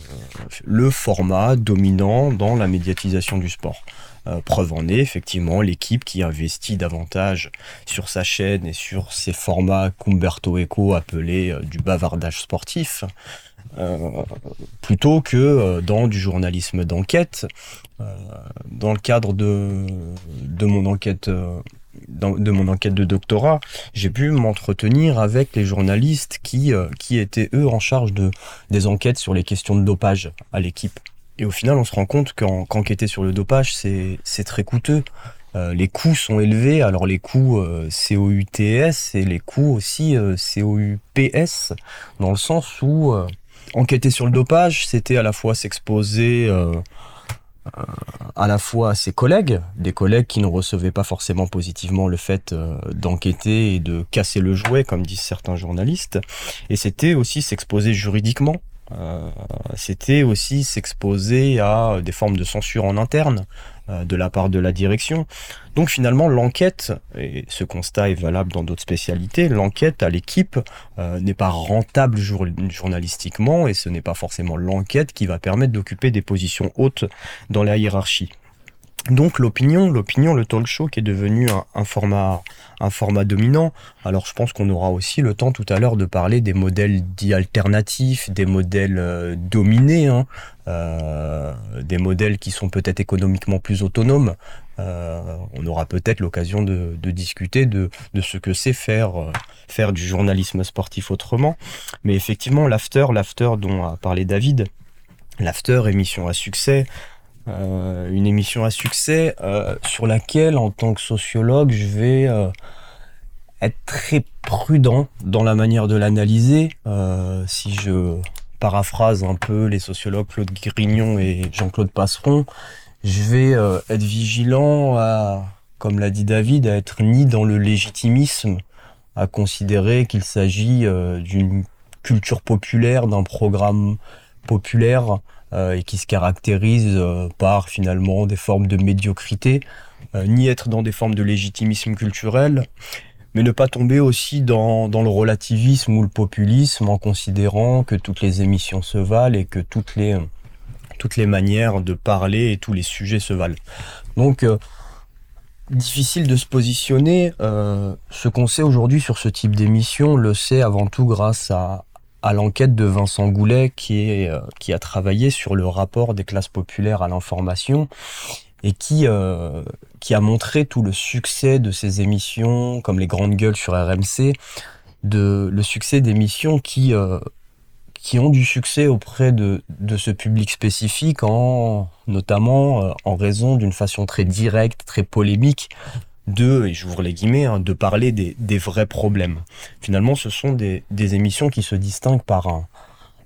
le format dominant dans la médiatisation du sport. Euh, preuve en est, effectivement, l'équipe qui investit davantage sur sa chaîne et sur ses formats qu'Umberto Eco appelait du bavardage sportif, plutôt que dans du journalisme d'enquête. dans le cadre de, de mon enquête de mon enquête de doctorat, j'ai pu m'entretenir avec les journalistes qui, euh, qui étaient eux en charge de, des enquêtes sur les questions de dopage à l'équipe. Et au final, on se rend compte qu'enquêter sur le dopage, c'est très coûteux. Euh, les coûts sont élevés, alors les coûts euh, COUTS et les coûts aussi COUPS, dans le sens où enquêter sur le dopage, c'était à la fois s'exposer à la fois à ses collègues, des collègues qui ne recevaient pas forcément positivement le fait euh, d'enquêter et de casser le jouet, comme disent certains journalistes, et c'était aussi s'exposer juridiquement. Euh, c'était aussi s'exposer à des formes de censure en interne. euh, de la part de la direction. Donc finalement, l'enquête, et ce constat est valable dans d'autres spécialités, l'enquête à l'équipe euh, n'est pas rentable journalistiquement et ce n'est pas forcément l'enquête qui va permettre d'occuper des positions hautes dans la hiérarchie. Donc l'opinion, l'opinion, le talk show qui est devenu un, format, un format dominant. Alors je pense qu'on aura aussi le temps tout à l'heure de parler des modèles dits alternatifs, des modèles euh, dominés, hein. euh, des modèles qui sont peut-être économiquement plus autonomes. Euh, on aura peut-être l'occasion de, discuter de, de ce que c'est faire, faire du journalisme sportif autrement. Mais effectivement, l'after, l'after dont a parlé David, l'after, émission à succès. Euh, une émission à succès euh, sur laquelle, en tant que sociologue, je vais euh, être très prudent dans la manière de l'analyser. si je paraphrase un peu les sociologues Claude Grignon et Jean-Claude Passeron, je vais être vigilant à, comme l'a dit David, à être ni dans le légitimisme, à considérer qu'il s'agit d'une culture populaire, d'un programme populaire et qui se caractérise euh, par finalement des formes de médiocrité, euh, ni être dans des formes de légitimisme culturel, mais ne pas tomber aussi dans, dans, le relativisme ou le populisme en considérant que toutes les émissions se valent et que toutes les, toutes les manières de parler et tous les sujets se valent. Donc difficile de se positionner. ce qu'on sait aujourd'hui sur ce type d'émission, le sait avant tout grâce à, à l'enquête de Vincent Goulet euh, qui a travaillé sur le rapport des classes populaires à l'information et qui, euh, qui a montré tout le succès de ces émissions, comme les grandes gueules sur RMC, de, le succès d'émissions qui, euh, qui ont du succès auprès de, ce public spécifique, en, notamment en raison d'une façon très directe, très polémique de, et j'ouvre les guillemets, hein, de parler des, des, vrais problèmes. Finalement, ce sont des, des, émissions qui se distinguent par un,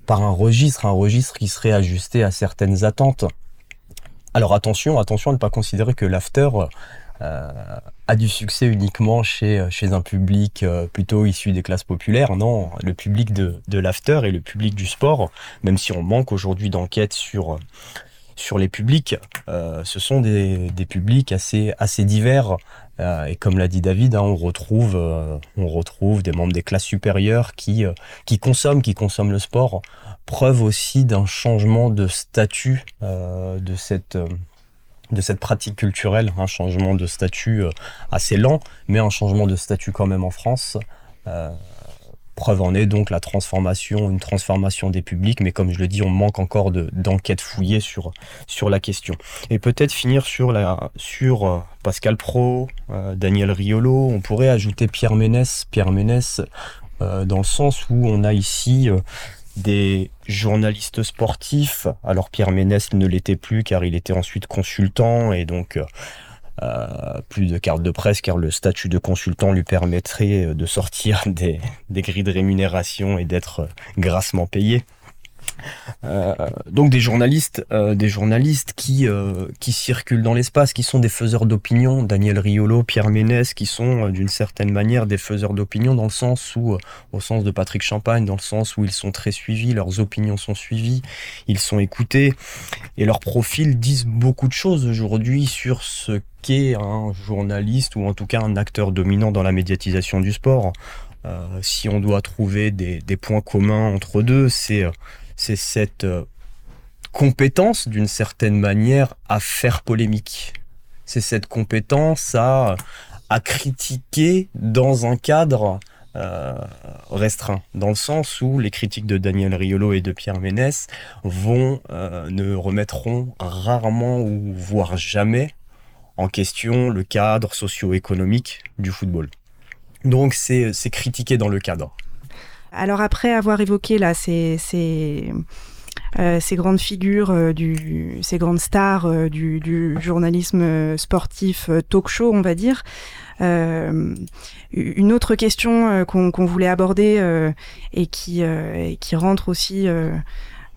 par un registre, un registre qui serait ajusté à certaines attentes. Alors attention, attention à ne pas considérer que l'after euh, a du succès uniquement chez, chez un public euh, plutôt issu des classes populaires. Non, le public de, de l'after et le public du sport, même si on manque aujourd'hui d'enquêtes sur sur les publics, euh, ce sont des, publics assez, divers. Euh, et comme l'a dit David, hein, on, retrouve, euh, on retrouve des membres des classes supérieures qui, consomment, le sport. Preuve aussi d'un changement de statut de cette de cette pratique culturelle, un changement de statut assez lent, mais un changement de statut quand même en France. Preuve en est donc la transformation, une transformation des publics, mais comme je le dis, on manque encore d'enquêtes fouillées sur, sur la question. Et peut-être finir sur, la, sur euh, Pascal Pro, euh, Daniel Riolo, on pourrait ajouter Pierre Ménès, Pierre Ménès, euh, dans le sens où on a ici des journalistes sportifs. Alors Pierre Ménès ne l'était plus car il était ensuite consultant et donc plus de carte de presse car le statut de consultant lui permettrait euh, de sortir des, des grilles de rémunération et d'être euh, grassement payé. Euh, donc des journalistes, euh, des journalistes qui euh, qui circulent dans l'espace, qui sont des faiseurs d'opinion, Daniel Riolo, Pierre Ménès, qui sont d'une certaine manière des faiseurs d'opinion dans le sens où, au sens de Patrick Champagne, dans le sens où ils sont très suivis, leurs opinions sont suivies, ils sont écoutés et leurs profils disent beaucoup de choses aujourd'hui sur ce qu'est un journaliste ou en tout cas un acteur dominant dans la médiatisation du sport. Si on doit trouver des, des points communs entre deux, c'est c'est cette euh, compétence d'une certaine manière à faire polémique. C'est cette compétence à, critiquer dans un cadre euh, restreint, dans le sens où les critiques de Daniel Riolo et de Pierre Ménès vont euh, ne remettront rarement ou voire jamais en question le cadre socio-économique du football. Donc c'est critiqué dans le cadre. Alors après avoir évoqué là ces, ces, euh, grandes figures, euh, du, ces grandes stars euh, du, journalisme sportif talk show, on va dire, une autre question qu'on voulait aborder et qui, qui rentre aussi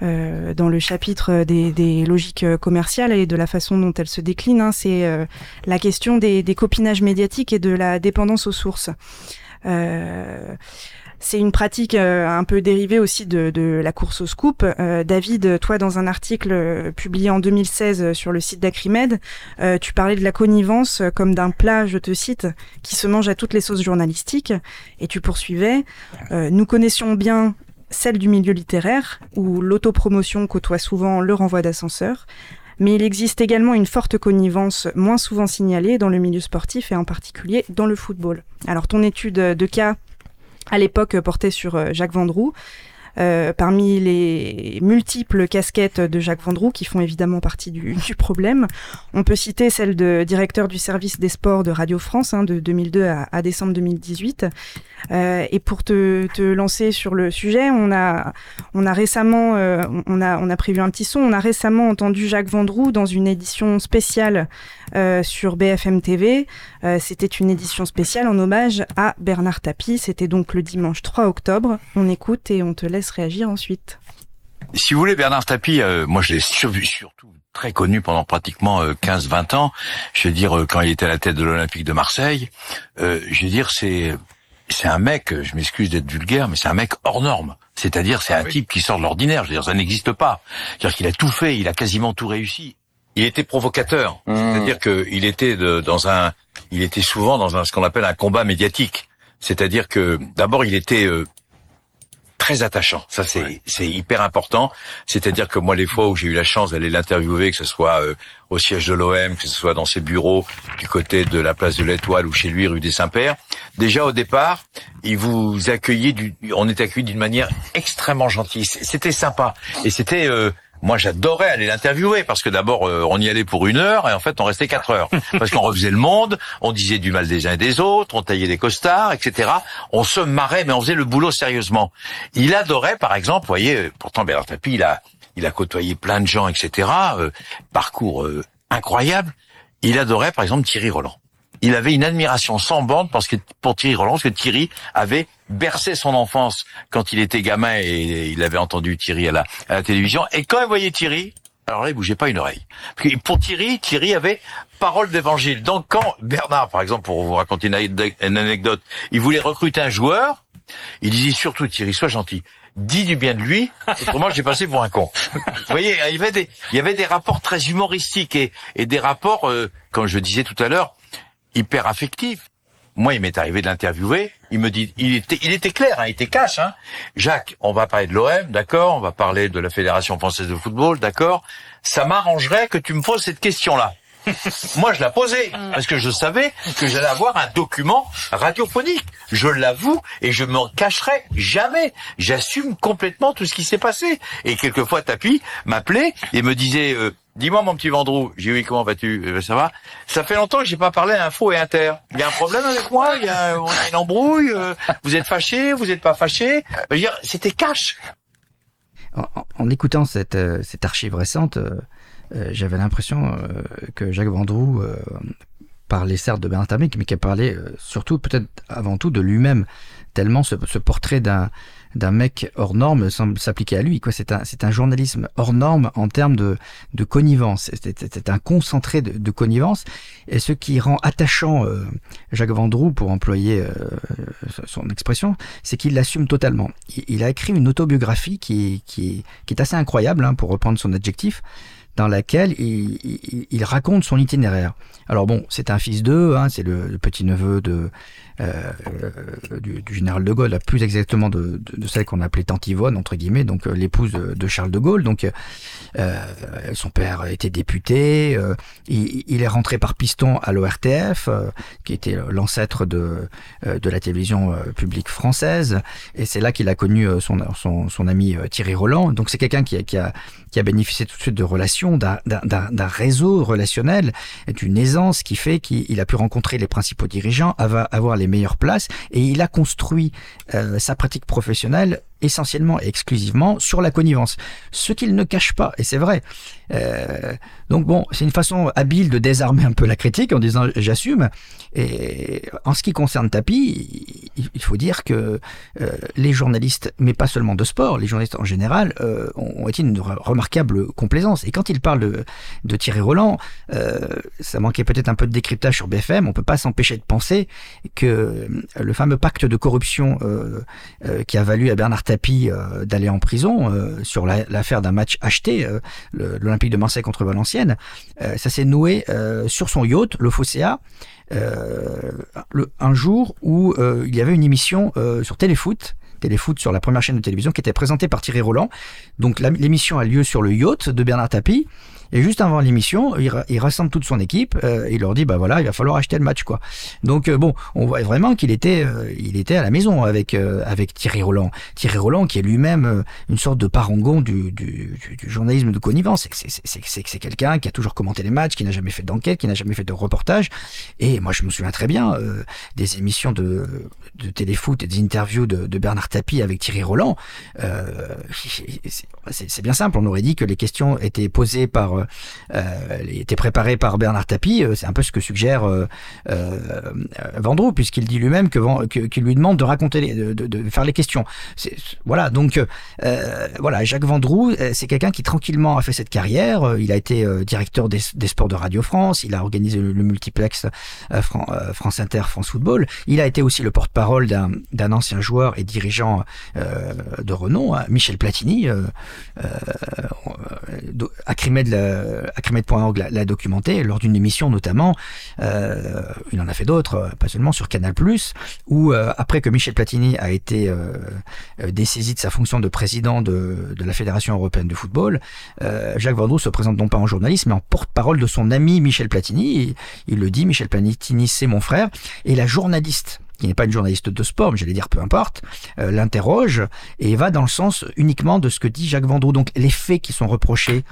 dans le chapitre des, logiques commerciales et de la façon dont elles se déclinent, hein, c'est la question des, copinages médiatiques et de la dépendance aux sources. C'est une pratique euh, un peu dérivée aussi de, de la course au scoop. Euh, David, toi, dans un article euh, publié en 2016 sur le site d'Acrimed, tu parlais de la connivence comme d'un plat, je te cite, qui se mange à toutes les sauces journalistiques. Et tu poursuivais, nous connaissions bien celle du milieu littéraire, où l'autopromotion côtoie souvent le renvoi d'ascenseur. Mais il existe également une forte connivence moins souvent signalée dans le milieu sportif et en particulier dans le football. Alors ton étude de cas à l'époque portait sur euh, Jacques Vendroux. Euh, parmi les multiples casquettes de Jacques Vendroux, qui font évidemment partie du, problème, on peut citer celle de directeur du service des sports de Radio France hein, de 2002 à, décembre 2018. Euh, et pour te, te, lancer sur le sujet, on a, a récemment, euh, on, a, on a prévu un petit son, on a récemment entendu Jacques Vendroux dans une édition spéciale sur BFM TV. C'était une édition spéciale en hommage à Bernard Tapie. C'était donc le dimanche 3 octobre. On écoute et on te laisse réagir ensuite. Si vous voulez, Bernard Tapie, euh, moi je l'ai surtout très connu pendant pratiquement 15-20 ans. Je veux dire, quand il était à la tête de l'Olympique de Marseille, je veux dire, c'est c'est un mec, je m'excuse d'être vulgaire, mais c'est un mec hors norme. C'est-à-dire, c'est un type qui sort de l'ordinaire. Je veux dire, ça n'existe pas. C'est-à-dire qu'il a tout fait, il a quasiment tout réussi il était provocateur. Mmh. C'est-à-dire qu'il était de, dans un, il était souvent dans un, ce qu'on appelle un combat médiatique. C'est-à-dire que d'abord il était, euh, très attachant. Ça, c'est c'est hyper important. C'est-à-dire que moi, les fois où j'ai eu la chance d'aller l'interviewer, que ce soit euh, au siège de l'OM, que ce soit dans ses bureaux du côté de la place de l'Étoile ou chez lui, rue des Saints-Pères, déjà au départ, il vous accueillait, du, on était accueilli d'une manière extrêmement gentille. C'était sympa et c'était euh, moi, j'adorais aller l'interviewer parce que d'abord, euh, on y allait pour une heure et en fait, on restait quatre heures parce qu'on refaisait le monde, on disait du mal des uns et des autres, on taillait des costards, etc. On se marrait, mais on faisait le boulot sérieusement. Il adorait, par exemple, vous voyez, euh, pourtant Bernard Tapie, il a, il a côtoyé plein de gens, etc. Euh, parcours euh, incroyable. Il adorait, par exemple, Thierry Roland il avait une admiration sans bande parce que pour Thierry Roland, parce que Thierry avait bercé son enfance quand il était gamin et il avait entendu Thierry à la, à la télévision. Et quand il voyait Thierry, alors là, il bougeait pas une oreille. Pour Thierry, Thierry avait parole d'évangile. Donc quand Bernard, par exemple, pour vous raconter une anecdote, il voulait recruter un joueur, il disait surtout Thierry, sois gentil dis du bien de lui, autrement j'ai passé pour un con. Vous voyez, il y avait des, il y avait des rapports très humoristiques et, et des rapports, euh, comme je disais tout à l'heure, hyper affectif. Moi, il m'est arrivé de l'interviewer. Il me dit, il était, il était clair, hein, il était cash. Hein. Jacques, on va parler de l'OM, d'accord. On va parler de la Fédération française de football, d'accord. Ça m'arrangerait que tu me poses cette question-là. Moi, je la posais parce que je savais que j'allais avoir un document radiophonique. Je l'avoue et je me cacherai jamais. J'assume complètement tout ce qui s'est passé. Et quelquefois, Tapi m'appelait et me disait. Euh, Dis-moi mon petit Vendroux, j'ai oui comment vas-tu? Euh, Ça va Ça fait longtemps que j'ai pas parlé à Info et Inter. Il y a un problème avec moi? Il y a, une embrouille euh, Vous êtes fâché Vous êtes pas fâché C'était cash. En, écoutant cette, euh, cette archive récente, j'avais l'impression que Jacques Vendroux parlait certes de Bernard mais qu'il parlait surtout, peut-être avant tout, de lui-même. Tellement ce portrait d'un d'un mec hors norme semble s'appliquer à lui. Quoi, c'est un, c'est un journalisme hors norme en termes de, de connivence. C'est, un concentré de, de, connivence. Et ce qui rend attachant euh, Jacques Vendroux, pour employer euh, son expression, c'est qu'il l'assume totalement. Il, a écrit une autobiographie qui, qui, qui est assez incroyable, hein, pour reprendre son adjectif dans laquelle il, il, il, raconte son itinéraire. Alors bon, c'est un fils d'eux, hein, c'est le, le petit-neveu de, euh, du, du, général de Gaulle, plus exactement de, celle qu'on appelait Tante Yvonne, entre guillemets, donc euh, l'épouse de, Charles de Gaulle. Donc euh, son père était député, euh, il, est rentré par piston à l'ORTF, euh, qui était l'ancêtre de, de la télévision publique française, et c'est là qu'il a connu son, son, son ami Thierry Roland. Donc c'est quelqu'un qui, qui, a, qui a bénéficié tout de suite de relations, d'un réseau relationnel, d'une aisance qui fait qu'il a pu rencontrer les principaux dirigeants, avoir les meilleures places et il a construit euh, sa pratique professionnelle essentiellement et exclusivement sur la connivence. Ce qu'il ne cache pas, et c'est vrai. Euh, donc bon, c'est une façon habile de désarmer un peu la critique en disant j'assume. Et en ce qui concerne Tapi, il faut dire que euh, les journalistes, mais pas seulement de sport, les journalistes en général, euh, ont été une remarquable complaisance. Et quand il parle de, Thierry Roland, ça manquait peut-être un peu de décryptage sur BFM, on peut pas s'empêcher de penser que le fameux pacte de corruption qui a valu à Bernard Tapie euh, d'aller en prison euh, sur l'affaire d'un match acheté, euh, l'Olympique de Marseille contre Valenciennes. ça s'est noué sur son yacht, le Fosséa, le, un jour où il y avait une émission sur Téléfoot Téléfoot sur la première chaîne de télévision qui était présentée par Thierry Roland. Donc l'émission a lieu sur le yacht de Bernard Tapie. Et juste avant l'émission, il, rassemble toute son équipe euh, et il leur dit bah voilà, il va falloir acheter le match quoi. Donc euh, bon, on voit vraiment qu'il était euh, il était à la maison avec avec Thierry Roland. Thierry Roland qui est lui-même une sorte de parangon du, du, du, journalisme de connivence. C'est quelqu'un qui a toujours commenté les matchs, qui n'a jamais fait d'enquête, qui n'a jamais fait de reportage. Et moi je me souviens très bien des émissions de, de téléfoot et des interviews de, de Bernard Tapie avec Thierry Roland. C'est bien simple, on aurait dit que les questions étaient posées par euh, euh, était préparé par Bernard Tapie. Euh, c'est un peu ce que suggère euh, Vendroux, puisqu'il dit lui-même que, qu'il lui demande de raconter, les, de, de, de, faire les questions. Voilà, donc voilà, Jacques Vendroux, c'est quelqu'un qui tranquillement a fait cette carrière. Il a été directeur des, sports de Radio France. Il a organisé le, le multiplex Fran, France Inter, France Football. Il a été aussi le porte-parole d'un, ancien joueur et dirigeant de renom, hein, Michel Platini, euh, Acrimed euh, Acrimed.org l'a documenté lors d'une émission notamment, euh, il en a fait d'autres, pas seulement sur Canal+, où après que Michel Platini a été dessaisi de sa fonction de président de, la Fédération européenne de football, Jacques Vendroux se présente non pas en journaliste, mais en porte-parole de son ami Michel Platini. il le dit, Michel Platini, c'est mon frère. Et la journaliste qui n'est pas une journaliste de sport, mais j'allais dire peu importe, euh, l'interroge et va dans le sens uniquement de ce que dit Jacques Vendroux. Donc les faits qui sont reprochés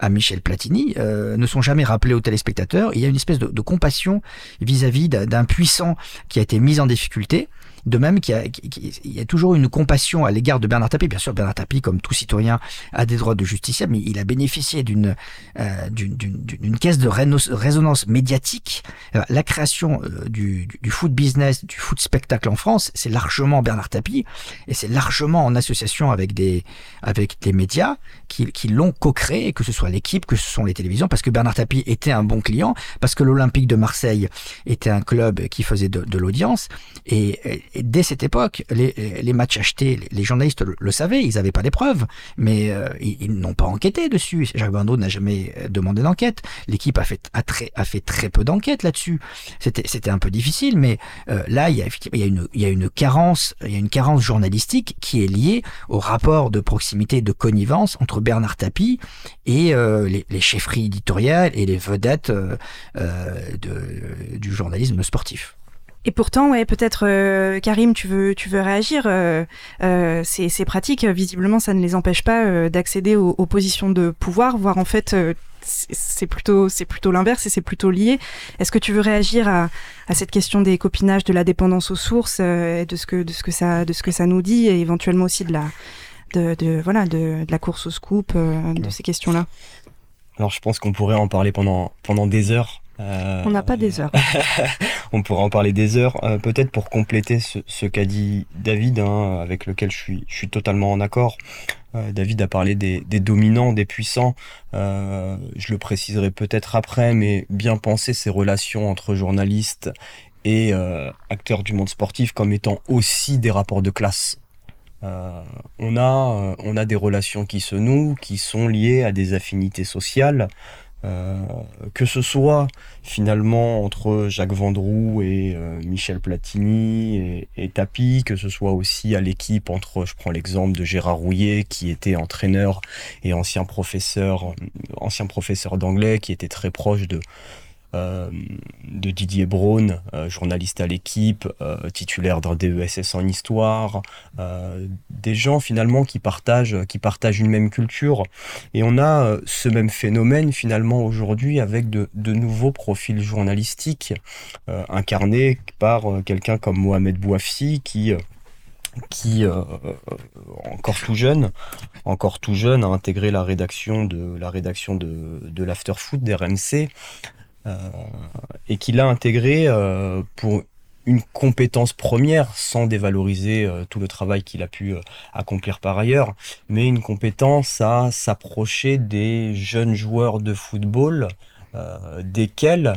à Michel Platini euh, ne sont jamais rappelés aux téléspectateurs. Il y a une espèce de, de compassion vis-à-vis d'un puissant qui a été mis en difficulté de même qu'il y, a toujours une compassion à l'égard de Bernard Tapie. Bien sûr, Bernard Tapie, comme tout citoyen, a des droits de justiciable, mais il a bénéficié d'une euh, d'une caisse de résonance médiatique. Euh, la création euh, du, du, foot business, du foot spectacle en France, c'est largement Bernard Tapie, et c'est largement en association avec des avec des médias qui, qui l'ont co-créé, que ce soit l'équipe, que ce sont les télévisions, parce que Bernard Tapie était un bon client, parce que l'Olympique de Marseille était un club qui faisait de, de l'audience, et dès cette époque, les, matchs achetés, les journalistes le, savaient, ils n'avaient pas les preuves, mais euh, ils, n'ont pas enquêté dessus. Jacques Bando n'a jamais euh, demandé d'enquête. L'équipe a fait, très, peu d'enquêtes là-dessus. C'était, un peu difficile, mais euh, là, il y, a, il, une, carence, journalistique qui est liée au rapport de proximité, de connivence entre Bernard Tapie et les, les, chefferies éditoriales et les vedettes de, du journalisme sportif. Et pourtant, ouais, peut-être euh, Karim, tu veux, tu veux réagir. Euh, euh, ces, ces, pratiques, visiblement, ça ne les empêche pas euh, d'accéder aux, aux, positions de pouvoir, voire en fait, euh, c'est plutôt, c'est plutôt l'inverse et c'est plutôt lié. Est-ce que tu veux réagir à, à, cette question des copinages, de la dépendance aux sources, de ce que, de ce que ça, de ce que ça nous dit, et éventuellement aussi de la, de, de voilà, de, de, la course au scoop, de ces questions-là? Alors, je pense qu'on pourrait en parler pendant pendant des heures. Euh, on n'a pas des heures. on pourra en parler des heures. Euh, peut-être pour compléter ce, qu'a dit David, hein, avec lequel je suis, je suis totalement en accord. Euh, David a parlé des, dominants, des puissants. je le préciserai peut-être après, mais bien penser ces relations entre journalistes et acteurs du monde sportif comme étant aussi des rapports de classe. on, a, on a des relations qui se nouent, qui sont liées à des affinités sociales, euh, que ce soit finalement entre Jacques Vendroux et euh, Michel Platini et, et, Tapi, que ce soit aussi à l'équipe entre, je prends l'exemple de Gérard Rouillet qui était entraîneur et ancien professeur, ancien professeur d'anglais qui était très proche de, euh, de Didier Braun, euh, journaliste à l'équipe, euh, titulaire d'un DESS en histoire, des gens finalement qui partagent, qui partagent une même culture. Et on a ce même phénomène finalement aujourd'hui avec de, nouveaux profils journalistiques incarnés par quelqu'un comme Mohamed Bouafi qui qui encore tout jeune, encore tout jeune, a intégré la rédaction de la rédaction de, l'After Foot d'RMC, et qu'il a intégré euh, pour une compétence première sans dévaloriser euh, tout le travail qu'il a pu accomplir par ailleurs, mais une compétence à s'approcher des jeunes joueurs de football desquels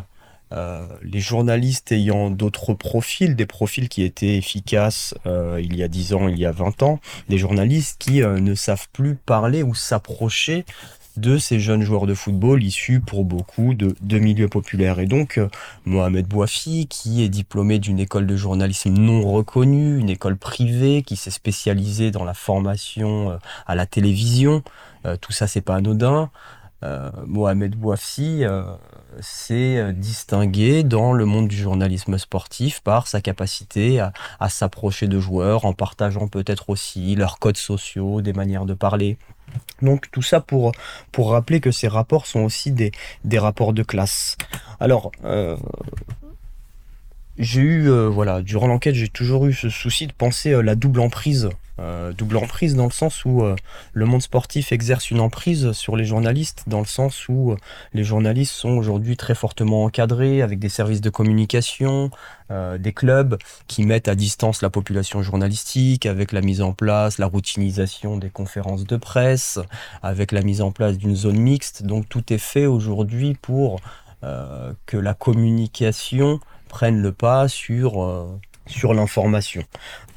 les journalistes ayant d'autres profils, des profils qui étaient efficaces il y a 10 ans, il y a 20 ans, des journalistes qui ne savent plus parler ou s'approcher de ces jeunes joueurs de football issus pour beaucoup de, milieux populaires. Et donc, euh, Mohamed Bouafi, qui est diplômé d'une école de journalisme non reconnue, une école privée, qui s'est spécialisée dans la formation euh, à la télévision, euh, tout ça, c'est pas anodin. Mohamed Bouafi s'est distingué dans le monde du journalisme sportif par sa capacité à s'approcher de joueurs en partageant peut-être aussi leurs codes sociaux, des manières de parler, donc tout ça pour, pour rappeler que ces rapports sont aussi des, des rapports de classe. Alors, euh, j'ai eu, euh, voilà, durant l'enquête, j'ai toujours eu ce souci de penser euh, la double emprise euh, double emprise dans le sens où euh, le monde sportif exerce une emprise sur les journalistes, dans le sens où euh, les journalistes sont aujourd'hui très fortement encadrés avec des services de communication, des clubs qui mettent à distance la population journalistique, avec la mise en place, la routinisation des conférences de presse, avec la mise en place d'une zone mixte. Donc tout est fait aujourd'hui pour que la communication prenne le pas sur sur l'information.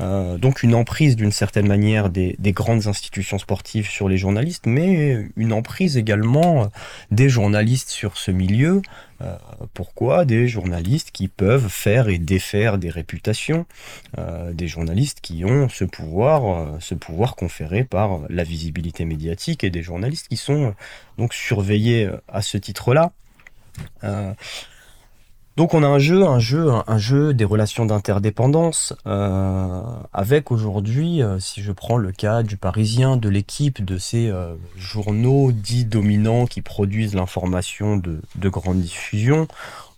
Euh, donc une emprise d'une certaine manière des, grandes institutions sportives sur les journalistes, mais une emprise également des journalistes sur ce milieu. Euh, pourquoi Des journalistes qui peuvent faire et défaire des réputations, euh, des journalistes qui ont ce pouvoir, ce pouvoir conféré par la visibilité médiatique et des journalistes qui sont donc surveillés à ce titre-là. Donc on a un jeu, un jeu, un, jeu des relations d'interdépendance, euh, avec aujourd'hui, euh, si je prends le cas du Parisien, de l'équipe de ces euh, journaux dits dominants qui produisent l'information de, de grande diffusion,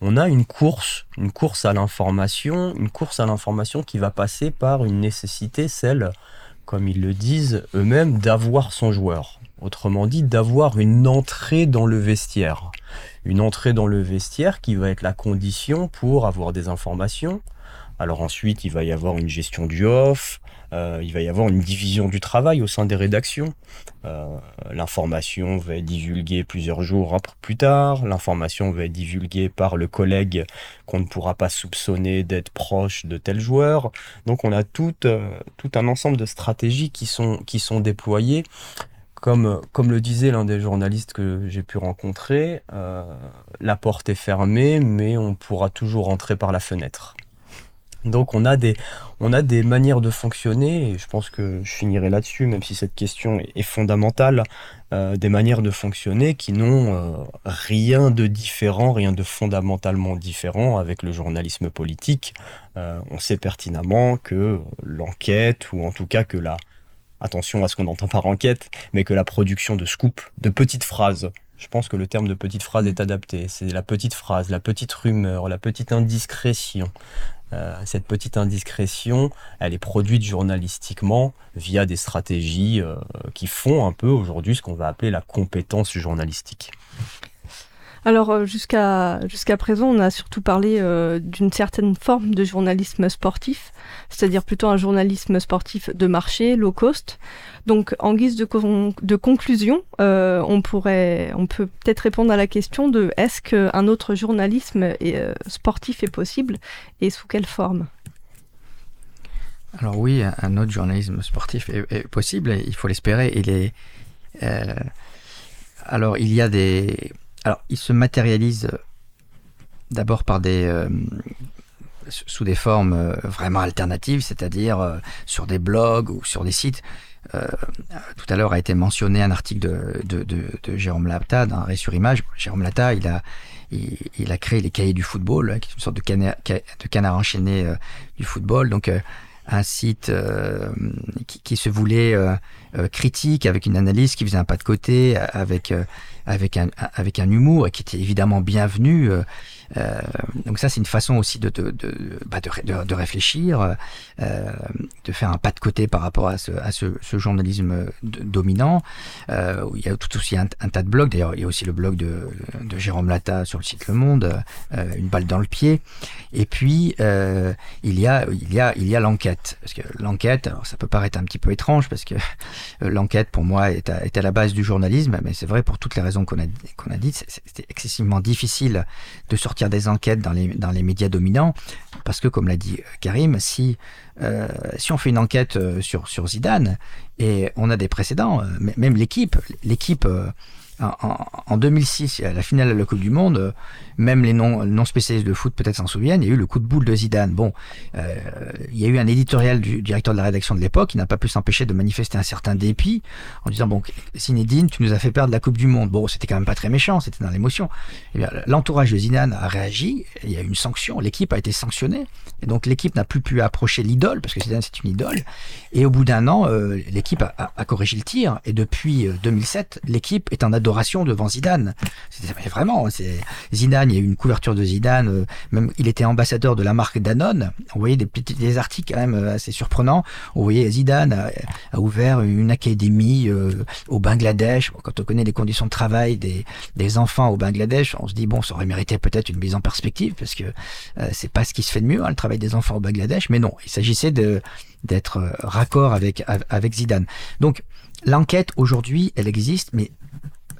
on a une course, une course à l'information, une course à l'information qui va passer par une nécessité, celle, comme ils le disent eux-mêmes, d'avoir son joueur. Autrement dit, d'avoir une entrée dans le vestiaire une entrée dans le vestiaire qui va être la condition pour avoir des informations. Alors ensuite, il va y avoir une gestion du off, euh, il va y avoir une division du travail au sein des rédactions. Euh, l'information va être divulguée plusieurs jours plus tard, l'information va être divulguée par le collègue qu'on ne pourra pas soupçonner d'être proche de tel joueur. Donc on a tout, euh, un ensemble de stratégies qui sont déployées comme, le disait l'un des journalistes que j'ai pu rencontrer, euh, la porte est fermée, mais on pourra toujours entrer par la fenêtre. Donc on a des, a des manières de fonctionner, et je pense que je finirai là-dessus, même si cette question est, fondamentale, euh, des manières de fonctionner qui n'ont euh, rien de différent, rien de fondamentalement différent avec le journalisme politique. on sait pertinemment que l'enquête, ou en tout cas que la, attention à ce qu'on entend par enquête, mais que la production de scoop, de petites phrases, je pense que le terme de petite phrase est adapté. C'est la petite phrase, la petite rumeur, la petite indiscrétion. Euh, cette petite indiscrétion, elle est produite journalistiquement via des stratégies euh, qui font un peu aujourd'hui ce qu'on va appeler la compétence journalistique. Alors euh, jusqu'à présent, on a surtout parlé euh, d'une certaine forme de journalisme sportif, c'est-à-dire plutôt un journalisme sportif de marché, low cost. Donc en guise de, conclusion, euh, on pourrait, peut peut-être répondre à la question de est-ce qu'un autre journalisme sportif est possible et sous quelle forme? Alors oui, un autre journalisme sportif est, possible, il faut l'espérer. Alors il y a des alors, il se matérialise euh, d'abord par des euh, sous des formes euh, vraiment alternatives, c'est-à-dire sur des blogs ou sur des sites. tout à l'heure a été mentionné un article de, de, Jérôme Lata d'un Ré sur Image. Jérôme Lata, il a, il, a créé les cahiers du football, hein, qui est une sorte de canard, de enchaîné du football. Donc, un site qui, se voulait critique, avec une analyse qui faisait un pas de côté, avec avec un, avec un humour qui était évidemment bienvenu. Euh, donc ça, c'est une façon aussi de, de, de, bah réfléchir, euh, de faire un pas de côté par rapport à ce, journalisme dominant. Euh, il y a tout aussi un, tas de blogs. D'ailleurs, il y a aussi le blog de, Jérôme Lata sur le site Le Monde, une balle dans le pied. Et puis il y a il y a il y a l'enquête parce que l'enquête, ça peut paraître un petit peu étrange parce que l'enquête pour moi est à, est à la base du journalisme, mais c'est vrai pour toutes les raisons qu'on a qu'on a dites. C'était excessivement difficile de sortir des enquêtes dans les, dans les médias dominants, parce que comme l'a dit Karim, si, euh, si on fait une enquête euh, sur, sur Zidane et on a des précédents, euh, même l'équipe, l'équipe en, 2006, à la finale de la Coupe du Monde, même les non, non spécialistes de foot peut-être s'en souviennent, il y a eu le coup de boule de Zidane. Bon, euh, il y a eu un éditorial du directeur de la rédaction de l'époque qui n'a pas pu s'empêcher de manifester un certain dépit en disant bon, Zinedine, tu nous as fait perdre la Coupe du Monde. Bon, c'était quand même pas très méchant, c'était dans l'émotion. Eh l'entourage de Zidane a réagi, il y a eu une sanction, l'équipe a été sanctionnée, et donc l'équipe n'a plus pu approcher l'idole parce que Zidane c'est une idole. Et au bout d'un an, euh, l'équipe a, a, corrigé le tir, et depuis 2007, euh, l'équipe est en devant Zidane. C'est vraiment, Zidane il y a eu une couverture de Zidane, euh, même il était ambassadeur de la marque Danone. On voyait des articles quand même euh, assez surprenants. On voyait Zidane a, ouvert une académie euh, au Bangladesh. Quand on connaît les conditions de travail des, enfants au Bangladesh, on se dit bon, ça aurait mérité peut-être une mise en perspective parce que c'est pas ce qui se fait de mieux, hein, le travail des enfants au Bangladesh. Mais non, il s'agissait de d'être raccord avec avec Zidane. Donc l'enquête aujourd'hui, elle existe, mais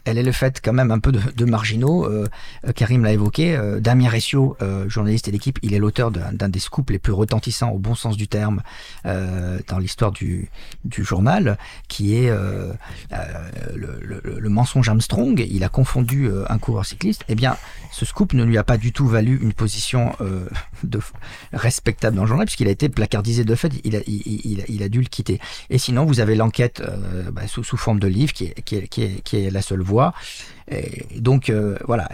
elle est le fait quand même un peu de, marginaux. Euh, Karim l'a évoqué. Euh, Damien Ressio, euh, journaliste et d'équipe, il est l'auteur d'un des scoops les plus retentissants au bon sens du terme dans l'histoire du, journal, qui est le, mensonge Armstrong. Il a confondu un coureur cycliste. Eh bien, ce scoop ne lui a pas du tout valu une position respectable dans le journal, puisqu'il a été placardisé de fait. Il a, dû le quitter. Et sinon, vous avez l'enquête bah, sous, forme de livre qui est la seule voie. Et donc euh, voilà,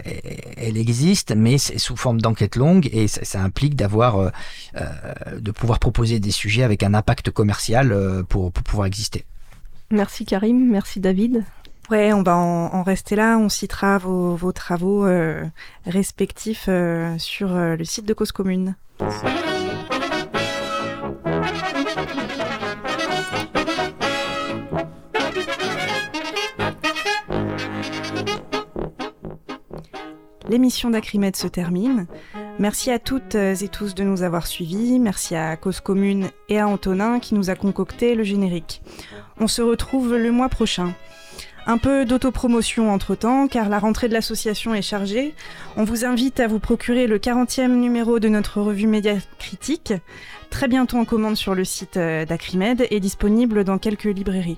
elle existe, mais c'est sous forme d'enquête longue et ça, implique d'avoir, euh, euh, de pouvoir proposer des sujets avec un impact commercial pour, pour, pouvoir exister. Merci Karim, merci David. Ouais, on va en, rester là. On citera vos, vos travaux respectifs sur le site de Cause Commune. L'émission d'Acrimed se termine. Merci à toutes et tous de nous avoir suivis. Merci à Cause Commune et à Antonin qui nous a concocté le générique. On se retrouve le mois prochain. Un peu d'autopromotion entre-temps, car la rentrée de l'association est chargée. On vous invite à vous procurer le 40e numéro de notre revue Média Critique, très bientôt en commande sur le site euh, d'Acrimed et disponible dans quelques librairies.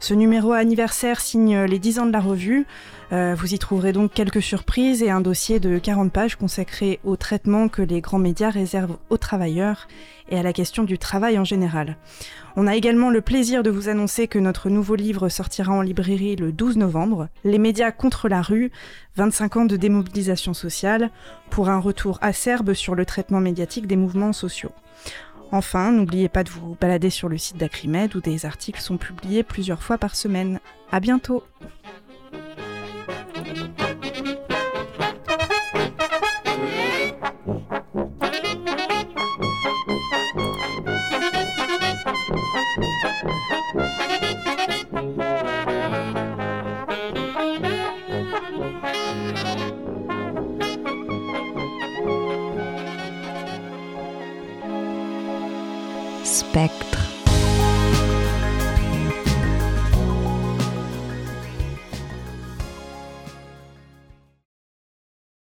Ce numéro anniversaire signe les 10 ans de la revue. Euh, vous y trouverez donc quelques surprises et un dossier de 40 pages consacré au traitement que les grands médias réservent aux travailleurs et à la question du travail en général. On a également le plaisir de vous annoncer que notre nouveau livre sortira en librairie le 12 novembre, Les médias contre la rue, 25 ans de démobilisation sociale, pour un retour acerbe sur le traitement médiatique des mouvements sociaux. Enfin, n'oubliez pas de vous balader sur le site d'Acrimed où des articles sont publiés plusieurs fois par semaine. À bientôt! Spectre